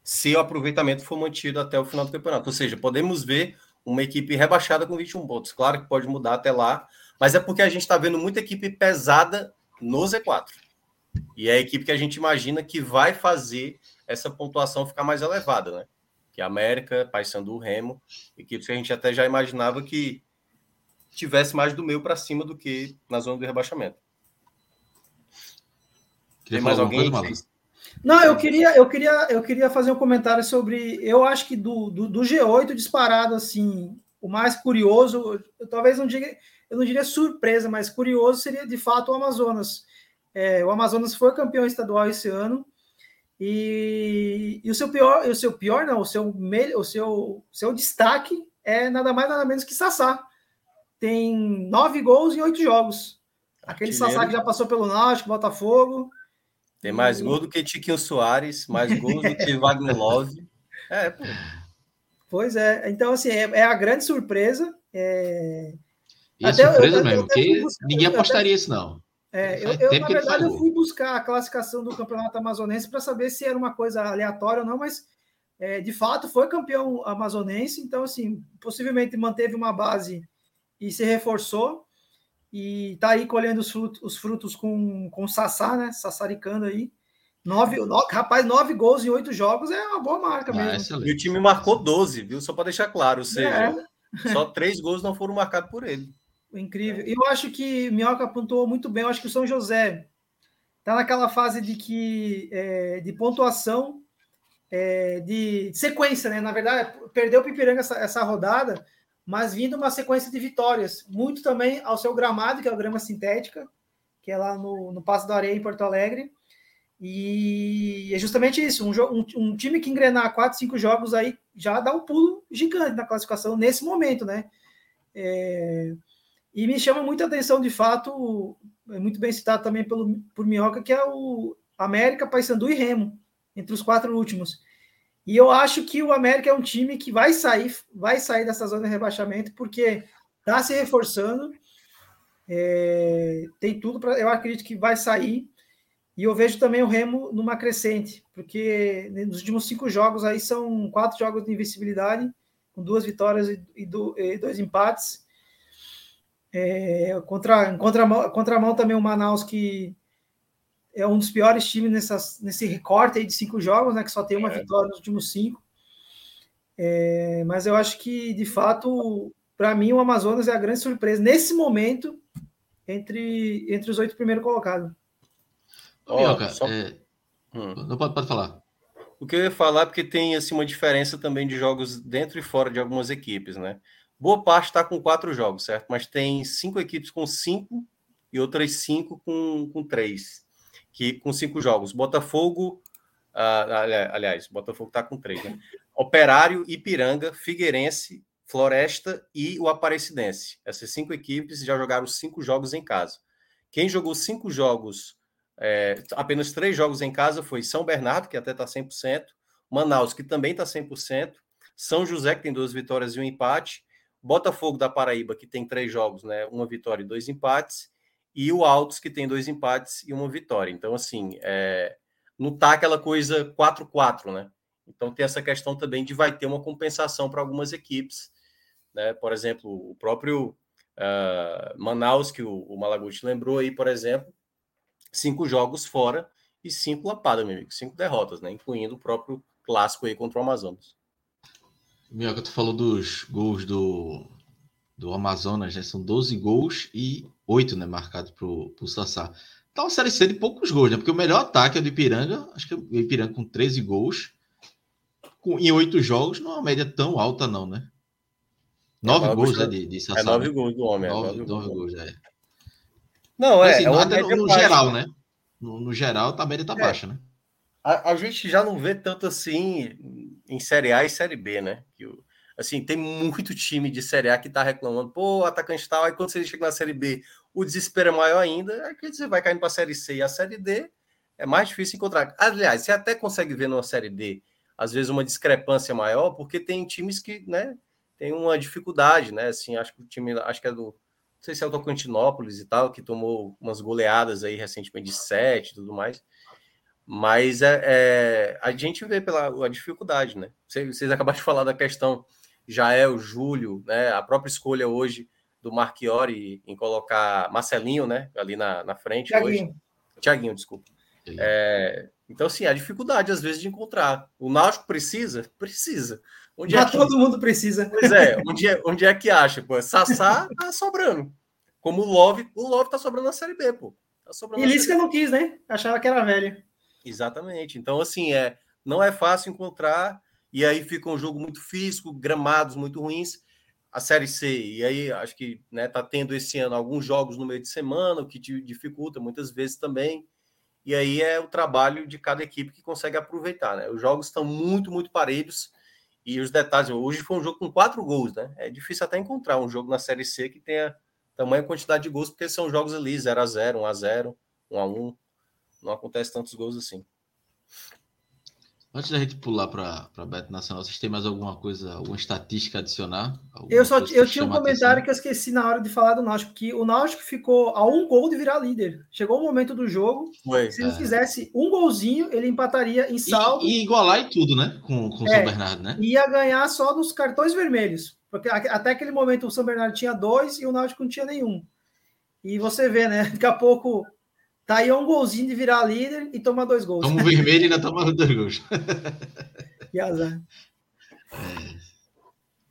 Se o aproveitamento for mantido até o final do campeonato. Ou seja, podemos ver uma equipe rebaixada com 21 pontos. Claro que pode mudar até lá, mas é porque a gente está vendo muita equipe pesada no Z4. E é a equipe que a gente imagina que vai fazer essa pontuação ficar mais elevada, né? Que a América, Paysandu, Remo, equipes que a gente até já imaginava que tivesse mais do meio para cima do que na zona do rebaixamento. Tem mais alguém? Coisa, não, eu queria, eu queria, eu queria fazer um comentário sobre. Eu acho que do, do, do G8 disparado assim, o mais curioso, eu, talvez não diga, eu não diria surpresa, mas curioso seria de fato o Amazonas. É, o Amazonas foi campeão estadual esse ano e, e o seu pior, o seu pior não, o seu o seu, seu destaque é nada mais nada menos que Sassá. Tem nove gols em oito jogos. Aquele Sassá que já passou pelo Náutico, Botafogo. Tem mais gol do que Tiquinho Soares, mais gols do que Wagner Love. É, pô. Pois é. Então, assim, é, é a grande surpresa. É... E é surpresa eu, mesmo, eu, porque ninguém apostaria isso, não. É, eu, eu na verdade, eu fui buscar a classificação do Campeonato Amazonense para saber se era uma coisa aleatória ou não, mas é, de fato foi campeão amazonense, então, assim, possivelmente manteve uma base e se reforçou e tá aí colhendo os frutos, os frutos com, com o Sassá, né? Sassaricando aí. Nove, nove, rapaz, nove gols em oito jogos é uma boa marca ah, mesmo. E o time marcou 12, viu? Só para deixar claro, ou seja, é. só três gols não foram marcados por ele. Incrível. E eu acho que Minhoca apontou muito bem. Eu acho que o São José tá naquela fase de que é, de pontuação, é, de sequência, né? Na verdade, perdeu o Pipiranga essa, essa rodada, mas vindo uma sequência de vitórias, muito também ao seu gramado, que é o grama sintética, que é lá no, no Passo da Areia, em Porto Alegre. E é justamente isso: um, um, um time que engrenar quatro, cinco jogos aí já dá um pulo gigante na classificação nesse momento, né? É, e me chama muita atenção, de fato, é muito bem citado também pelo, por Minhoca, que é o América, Paysandu e Remo, entre os quatro últimos. E eu acho que o América é um time que vai sair, vai sair dessa zona de rebaixamento, porque está se reforçando. É, tem tudo para. Eu acredito que vai sair. E eu vejo também o Remo numa crescente, porque nos últimos cinco jogos aí são quatro jogos de invencibilidade, com duas vitórias e, do, e dois empates. É, contra, contra, contra a mão também o Manaus, que é um dos piores times nessas, nesse recorte aí de cinco jogos, né? Que só tem uma é. vitória nos últimos cinco. É, mas eu acho que, de fato, para mim, o Amazonas é a grande surpresa nesse momento entre, entre os oito primeiros colocados. Ô, Minhoca, só... é... hum. não pode, pode falar. O que eu ia falar, é porque tem assim, uma diferença também de jogos dentro e fora de algumas equipes, né? Boa parte está com quatro jogos, certo? Mas tem cinco equipes com cinco e outras cinco com, com três que com cinco jogos. Botafogo, uh, aliás, Botafogo está com três, né? Operário, Ipiranga, Figueirense, Floresta e o Aparecidense. Essas cinco equipes já jogaram cinco jogos em casa. Quem jogou cinco jogos, é, apenas três jogos em casa foi São Bernardo, que até está 100%, Manaus, que também está 100%, São José, que tem duas vitórias e um empate, Botafogo da Paraíba, que tem três jogos, né, uma vitória e dois empates, e o Altos, que tem dois empates e uma vitória. Então, assim, é, não tá aquela coisa 4-4, né? Então tem essa questão também de vai ter uma compensação para algumas equipes, né? Por exemplo, o próprio uh, Manaus, que o, o Malaguti lembrou aí, por exemplo, cinco jogos fora e cinco lapadas, meu amigo, cinco derrotas, né? Incluindo o próprio clássico aí contra o Amazonas. Mioca, tu falou dos gols do, do Amazonas, né? São 12 gols e 8, né? Marcados pro, pro Sassá. Tá uma série C de poucos gols, né? Porque o melhor ataque é o do Ipiranga, acho que é o Ipiranga com 13 gols. Com, em 8 jogos, não é uma média tão alta, não, né? 9 é, gols, né? De, de Sassá. É 9 gols do homem. 9, é 9, 9 gols, é. Não, é. Assim, é uma no, no geral, né? No, no, geral, a média tá é. baixa, né? A, a, gente já não vê tanto assim em Série A e Série B, né? Assim, tem muito time de Série A que tá reclamando, pô, atacante tal, aí quando você chega na Série B, o desespero é maior ainda, aí que você vai caindo para a Série C e a Série D é mais difícil encontrar. Aliás, você até consegue ver numa Série D, às vezes, uma discrepância maior, porque tem times que, né, tem uma dificuldade, né? Assim, acho que o time, acho que é do, não sei se é o Tocantinópolis e tal, que tomou umas goleadas aí recentemente de sete e tudo mais. Mas é, é, a gente vê pela a dificuldade, né? Vocês acabaram de falar da questão Jael, Júlio, né? A própria escolha hoje do Marchiori em colocar Marcelinho, né? Ali na, na frente Thiaguinho. hoje. Tiaguinho, desculpa. É, então, assim, a dificuldade às vezes de encontrar. O Náutico precisa? Precisa. Onde é que... todo mundo precisa. Pois é, onde é, onde é que acha? Pô, Sassá tá sobrando. Como o Love, o Love tá sobrando na Série B, pô. Tá sobrando e Lisca não quis, né? Achava que era velho. Exatamente. Então, assim, é, não é fácil encontrar, e aí fica um jogo muito físico, gramados muito ruins. A Série C, e aí acho que né, tá tendo esse ano alguns jogos no meio de semana, o que dificulta muitas vezes também. E aí é o trabalho de cada equipe que consegue aproveitar, né? Os jogos estão muito, muito parelhos. E os detalhes, hoje foi um jogo com quatro gols, né? É difícil até encontrar um jogo na Série C que tenha tamanha quantidade de gols, porque são jogos ali 0 a 0 1 a 0 1 a 1 Não acontece tantos gols assim. Antes da gente pular para a Beto Nacional, vocês têm mais alguma coisa, alguma estatística a adicionar? Eu só eu tinha um comentário que eu esqueci na hora de falar do Náutico, que o Náutico ficou a um gol de virar líder. Chegou o momento do jogo, Foi, se ele é. fizesse um golzinho, ele empataria em saldo. E, e igualar e tudo, né? Com, com o é, São Bernardo, né? Ia ganhar só nos cartões vermelhos. Porque até aquele momento o São Bernardo tinha dois e o Náutico não tinha nenhum. E você vê, né? Daqui a pouco Tá aí um golzinho de virar líder e tomar dois gols. Toma vermelho e ainda toma dois gols. que azar. É.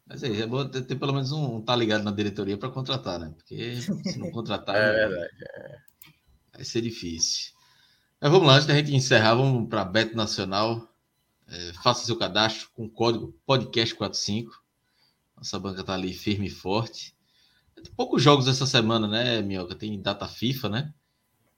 Mas é, é bom ter, ter, pelo menos um, tá ligado na diretoria para contratar, né? Porque se não contratar. é verdade. É. Vai ser difícil. Mas vamos lá, antes da gente encerrar, vamos para a Beto Nacional. É, faça seu cadastro com o código podcast45. Nossa banca tá ali firme e forte. Tem poucos jogos essa semana, né, Minhoca? Tem data FIFA, né?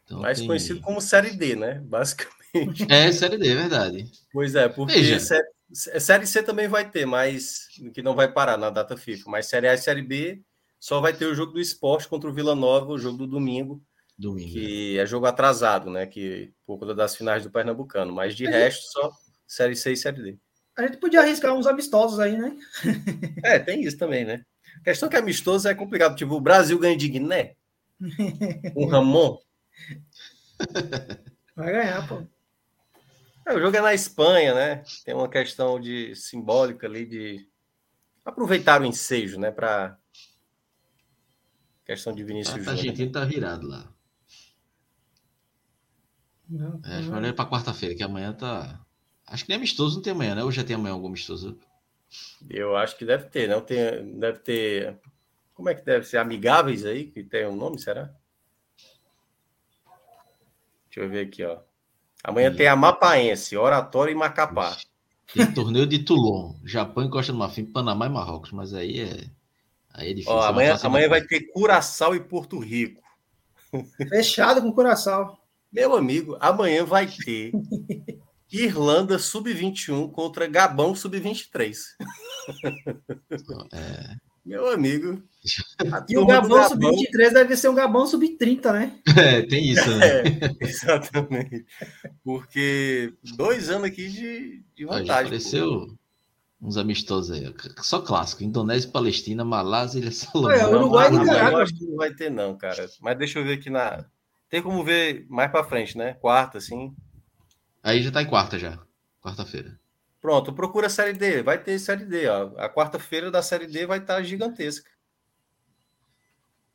Então, Mais tem... conhecido como Série D, né? Basicamente. É, Série D, é verdade. Pois é, porque série, série, C também vai ter, mas que não vai parar na data FIFA. Mas Série A e Série B só vai ter o jogo do esporte contra o Vila Nova, o jogo do domingo. Domingo. Que é. é jogo atrasado, né? Que por conta das finais do Pernambucano. Mas de resto, só Série C e Série D. A gente podia arriscar uns amistosos aí, né? é, tem isso também, né? A questão é que amistoso é complicado. Tipo, o Brasil ganha de Guiné. Um Ramon. Vai ganhar, pô. É, o jogo é na Espanha, né? Tem uma questão de simbólica ali de aproveitar o ensejo, né? Para questão de Vinícius A Argentina tá virado lá. Não, é, acho melhor para quarta-feira, que amanhã tá. Acho que nem amistoso não tem amanhã, né? Ou já tem amanhã algum amistoso? Eu acho que deve ter, não tem, deve ter. Como é que deve ser? Amigáveis aí, que tem um nome, será? Deixa eu ver aqui, ó. Amanhã tem a Mapaense, Oratório e Macapá. Tem torneio de Toulon, Japão e Costa do Marfim, Panamá e Marrocos, mas aí é, aí é difícil. Ó, amanhã amanhã vai ter Curaçao e Porto Rico. Fechado com Curaçao. Meu amigo, amanhã vai ter Irlanda sub-21 contra Gabão sub-23. É. Meu amigo. E o Gabão sub-23 deve ser um Gabão sub-30, né? É, tem isso. Né? É, exatamente. Porque dois anos aqui de, de vantagem. Apareceu uns amistosos aí. Só clássico. Indonésia, Palestina, Malásia, Ilha Salomão. É, Uruguai e Nicarágua. acho que não vai ter, não, cara. Mas deixa eu ver aqui na. Tem como ver mais para frente, né? Quarta, assim. Aí já tá em quarta já. Quarta-feira. Pronto, procura a Série D. Vai ter Série D. Ó. A quarta-feira da Série D vai estar gigantesca.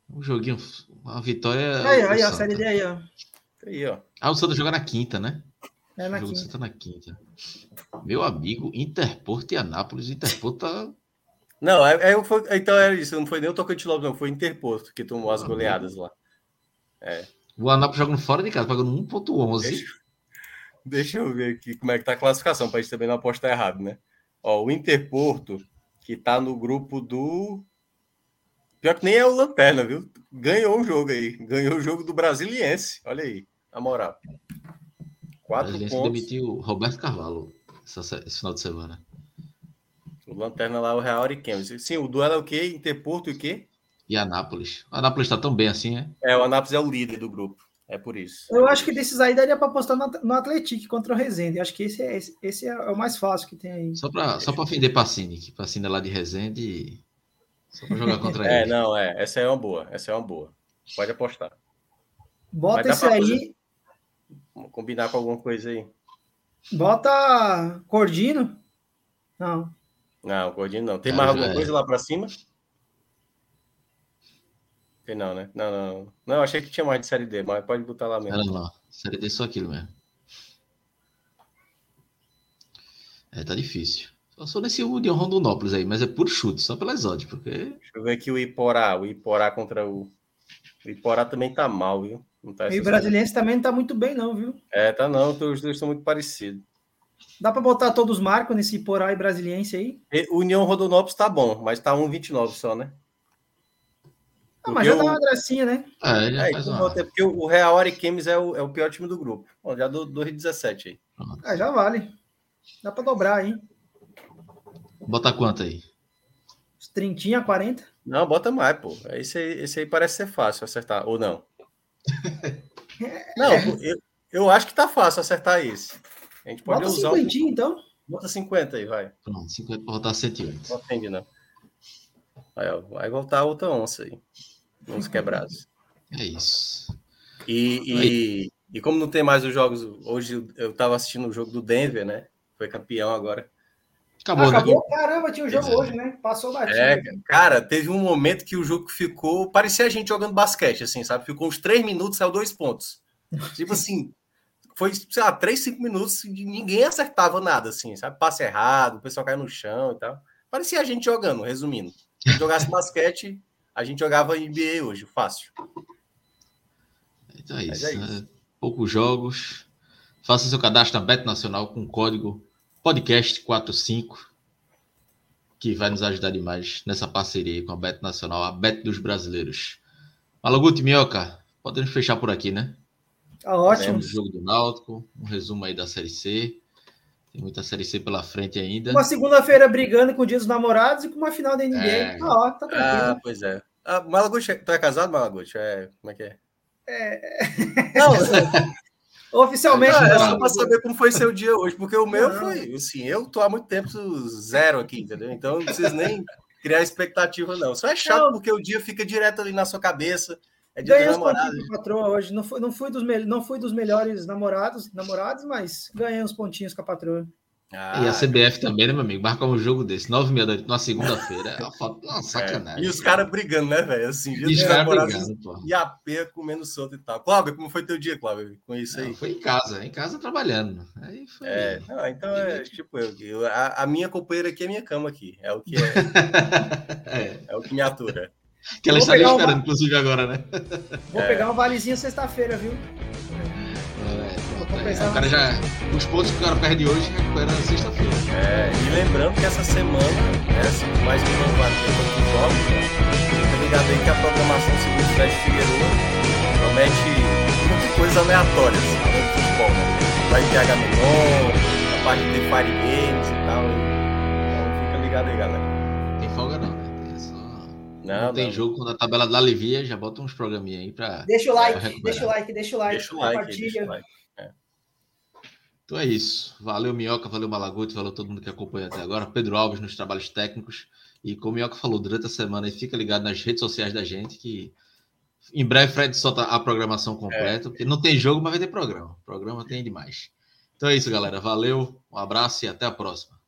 Um joguinho, uma vitória. Aí, aí, a Série D aí, ó. Aí, ó. Ah, o Santa joga na quinta, né? É na o jogo quinta. Santa na quinta. Meu amigo, Interporto e Anápolis. Interporto tá. Não, é, é, foi, então era isso. Não foi nem o Tocantins não. Foi Interporto que tomou as goleadas lá. É. O Anápolis jogando fora de casa, pagando 1,11. Deixa, eu ver aqui como é que tá a classificação, para a gente também não apostar errado, né? Ó, o Interporto, que tá no grupo do. Pior que nem é o Lanterna, viu? Ganhou um jogo aí. Ganhou o jogo do Brasiliense. Olha aí, a moral. Quatro pontos. demitiu Roberto Carvalho esse final de semana. O Lanterna lá, o Real Ariquemes. Sim, o duelo é o quê? Interporto e o quê? E Anápolis. O Anápolis está tão bem assim, é? É, o Anápolis é o líder do grupo. É por isso. Eu acho que desses aí daria para apostar no, no Atlético contra o Resende. Acho que esse é, esse, esse é o mais fácil que tem aí. Só para só para ofender Pacini, que Pacini é lá de Resende. Só para jogar contra é, ele. É, não, é. Essa é uma boa. Essa é uma boa. Pode apostar. Bota esse aí. Fazer... Vamos combinar com alguma coisa aí. Bota Cordino. Não. Não, Cordino não. Tem mais alguma é. coisa lá para cima? Não, né? Não, não. Não, achei que tinha mais de série D, mas pode botar lá mesmo. Não, não. Série D é só aquilo mesmo. É, tá difícil. Só sou nesse União Rondonópolis aí, mas é por chute, só pela exótica, porque... Deixa eu ver aqui o Iporá. O Iporá contra o... O Iporá também tá mal, viu? Não tá e o brasileiro também não tá muito bem, não, viu? É, tá não. Os dois estão muito parecidos. Dá para botar todos os marcos nesse Iporá e Brasiliense aí? E, União Rondonópolis tá bom, mas tá 1,29 só, né? Ah, mas já dá uma gracinha, né? É, já é, faz uma... Porque o Real Ariquemes é o, é o pior time do grupo. Bom, já do 2,17 aí. É, já vale. Dá para dobrar, hein? Bota quanto aí? Uns 30, 40? Não, bota mais, pô. Esse aí, esse aí parece ser fácil acertar, ou não? não, eu, eu acho que tá fácil acertar esse. A gente pode Bota usar 50, um... então. Bota 50 aí, vai. Pronto, 50 para botar 108. Não atende, não. Vai, vai voltar outra onça aí. Uns quebrados. É isso. E, e, e, como não tem mais os jogos, hoje eu estava assistindo o jogo do Denver, né? Foi campeão agora. Acabou, né? Acabou, né? caramba, tinha o um jogo é. hoje, né? Passou batido. É, cara, teve um momento que o jogo ficou. Parecia a gente jogando basquete, assim, sabe? Ficou uns três minutos, saiu dois pontos. tipo assim, foi, sei lá, três, cinco minutos e ninguém acertava nada, assim, sabe? Passe errado, o pessoal caiu no chão e tal. Parecia a gente jogando, resumindo. Se jogasse basquete, a gente jogava NBA hoje, fácil. Então é isso. É isso. É, poucos jogos. Faça seu cadastro na Bet Nacional com o código podcast45, que vai nos ajudar demais nessa parceria com a Bet Nacional, a Bet dos brasileiros. Malaguti Minhoca, podemos fechar por aqui, né? Tá ótimo. O jogo do Náutico, um resumo aí da Série C. Tem muita Série C pela frente ainda. Uma segunda-feira brigando com o Dia dos Namorados e com uma final da NBA. É... Tá, ó, tá tranquilo. Ah, pois é. Ah, Malaguti, tu é casado, Malaguti? É, como é que é? É... Não, oficialmente. Não, é só para saber como foi seu dia hoje, porque o meu não. foi assim, eu tô há muito tempo zero aqui, entendeu? Então não precisa nem criar expectativa, não. Só é chato não. porque o dia fica direto ali na sua cabeça. É dia ganhei pontinhos com a patroa hoje. Não fui, não, fui dos me... não fui dos melhores namorados, namorados, mas ganhei uns pontinhos com a patroa. Ah, e a CBF também, né, meu amigo? Marca um jogo desse, nove e meia da noite, numa segunda-feira. É uma, é. sacanagem. É. E os caras brigando, né, velho? Assim, e os caras brigando, pô. E a P comendo solto e tal. Cláudio, como foi teu dia, Cláudio, com isso aí? Não, foi em casa, em casa trabalhando. Aí foi... É, não, então é tipo eu. A, a, minha companheira aqui é minha cama aqui. É o que é. é. é o que me atura. Que ela estaria esperando, uma... inclusive, agora, né? Vou é. pegar uma valizinha sexta-feira, viu? É, o cara já. Os pontos que o cara perde hoje recupera na sexta-feira. É, e lembrando que essa semana, né, assim, mais um tem outros jogos, né? Fica ligado aí que a programação segundo o Fred Figueiredo promete muita coisa aleatória, assim, no futebol, né? Vai ter H Menon, a parte de Fire Games e tal. Então fica ligado aí, galera. Não. Não, tem não. jogo quando a tabela da alivia, já bota uns programinha aí para. Deixa o like, deixa o like, deixa o like, deixa o like, like. É. Então é isso. Valeu, Minhoca, valeu, Malaguti, valeu todo mundo que acompanha até agora. Pedro Alves nos trabalhos técnicos. E como o Minhoca falou durante a semana, fica ligado nas redes sociais da gente que em breve Fred solta a programação completa, é. porque não tem jogo, mas vai ter programa. O programa tem demais. Então é isso, galera. Valeu, um abraço e até a próxima.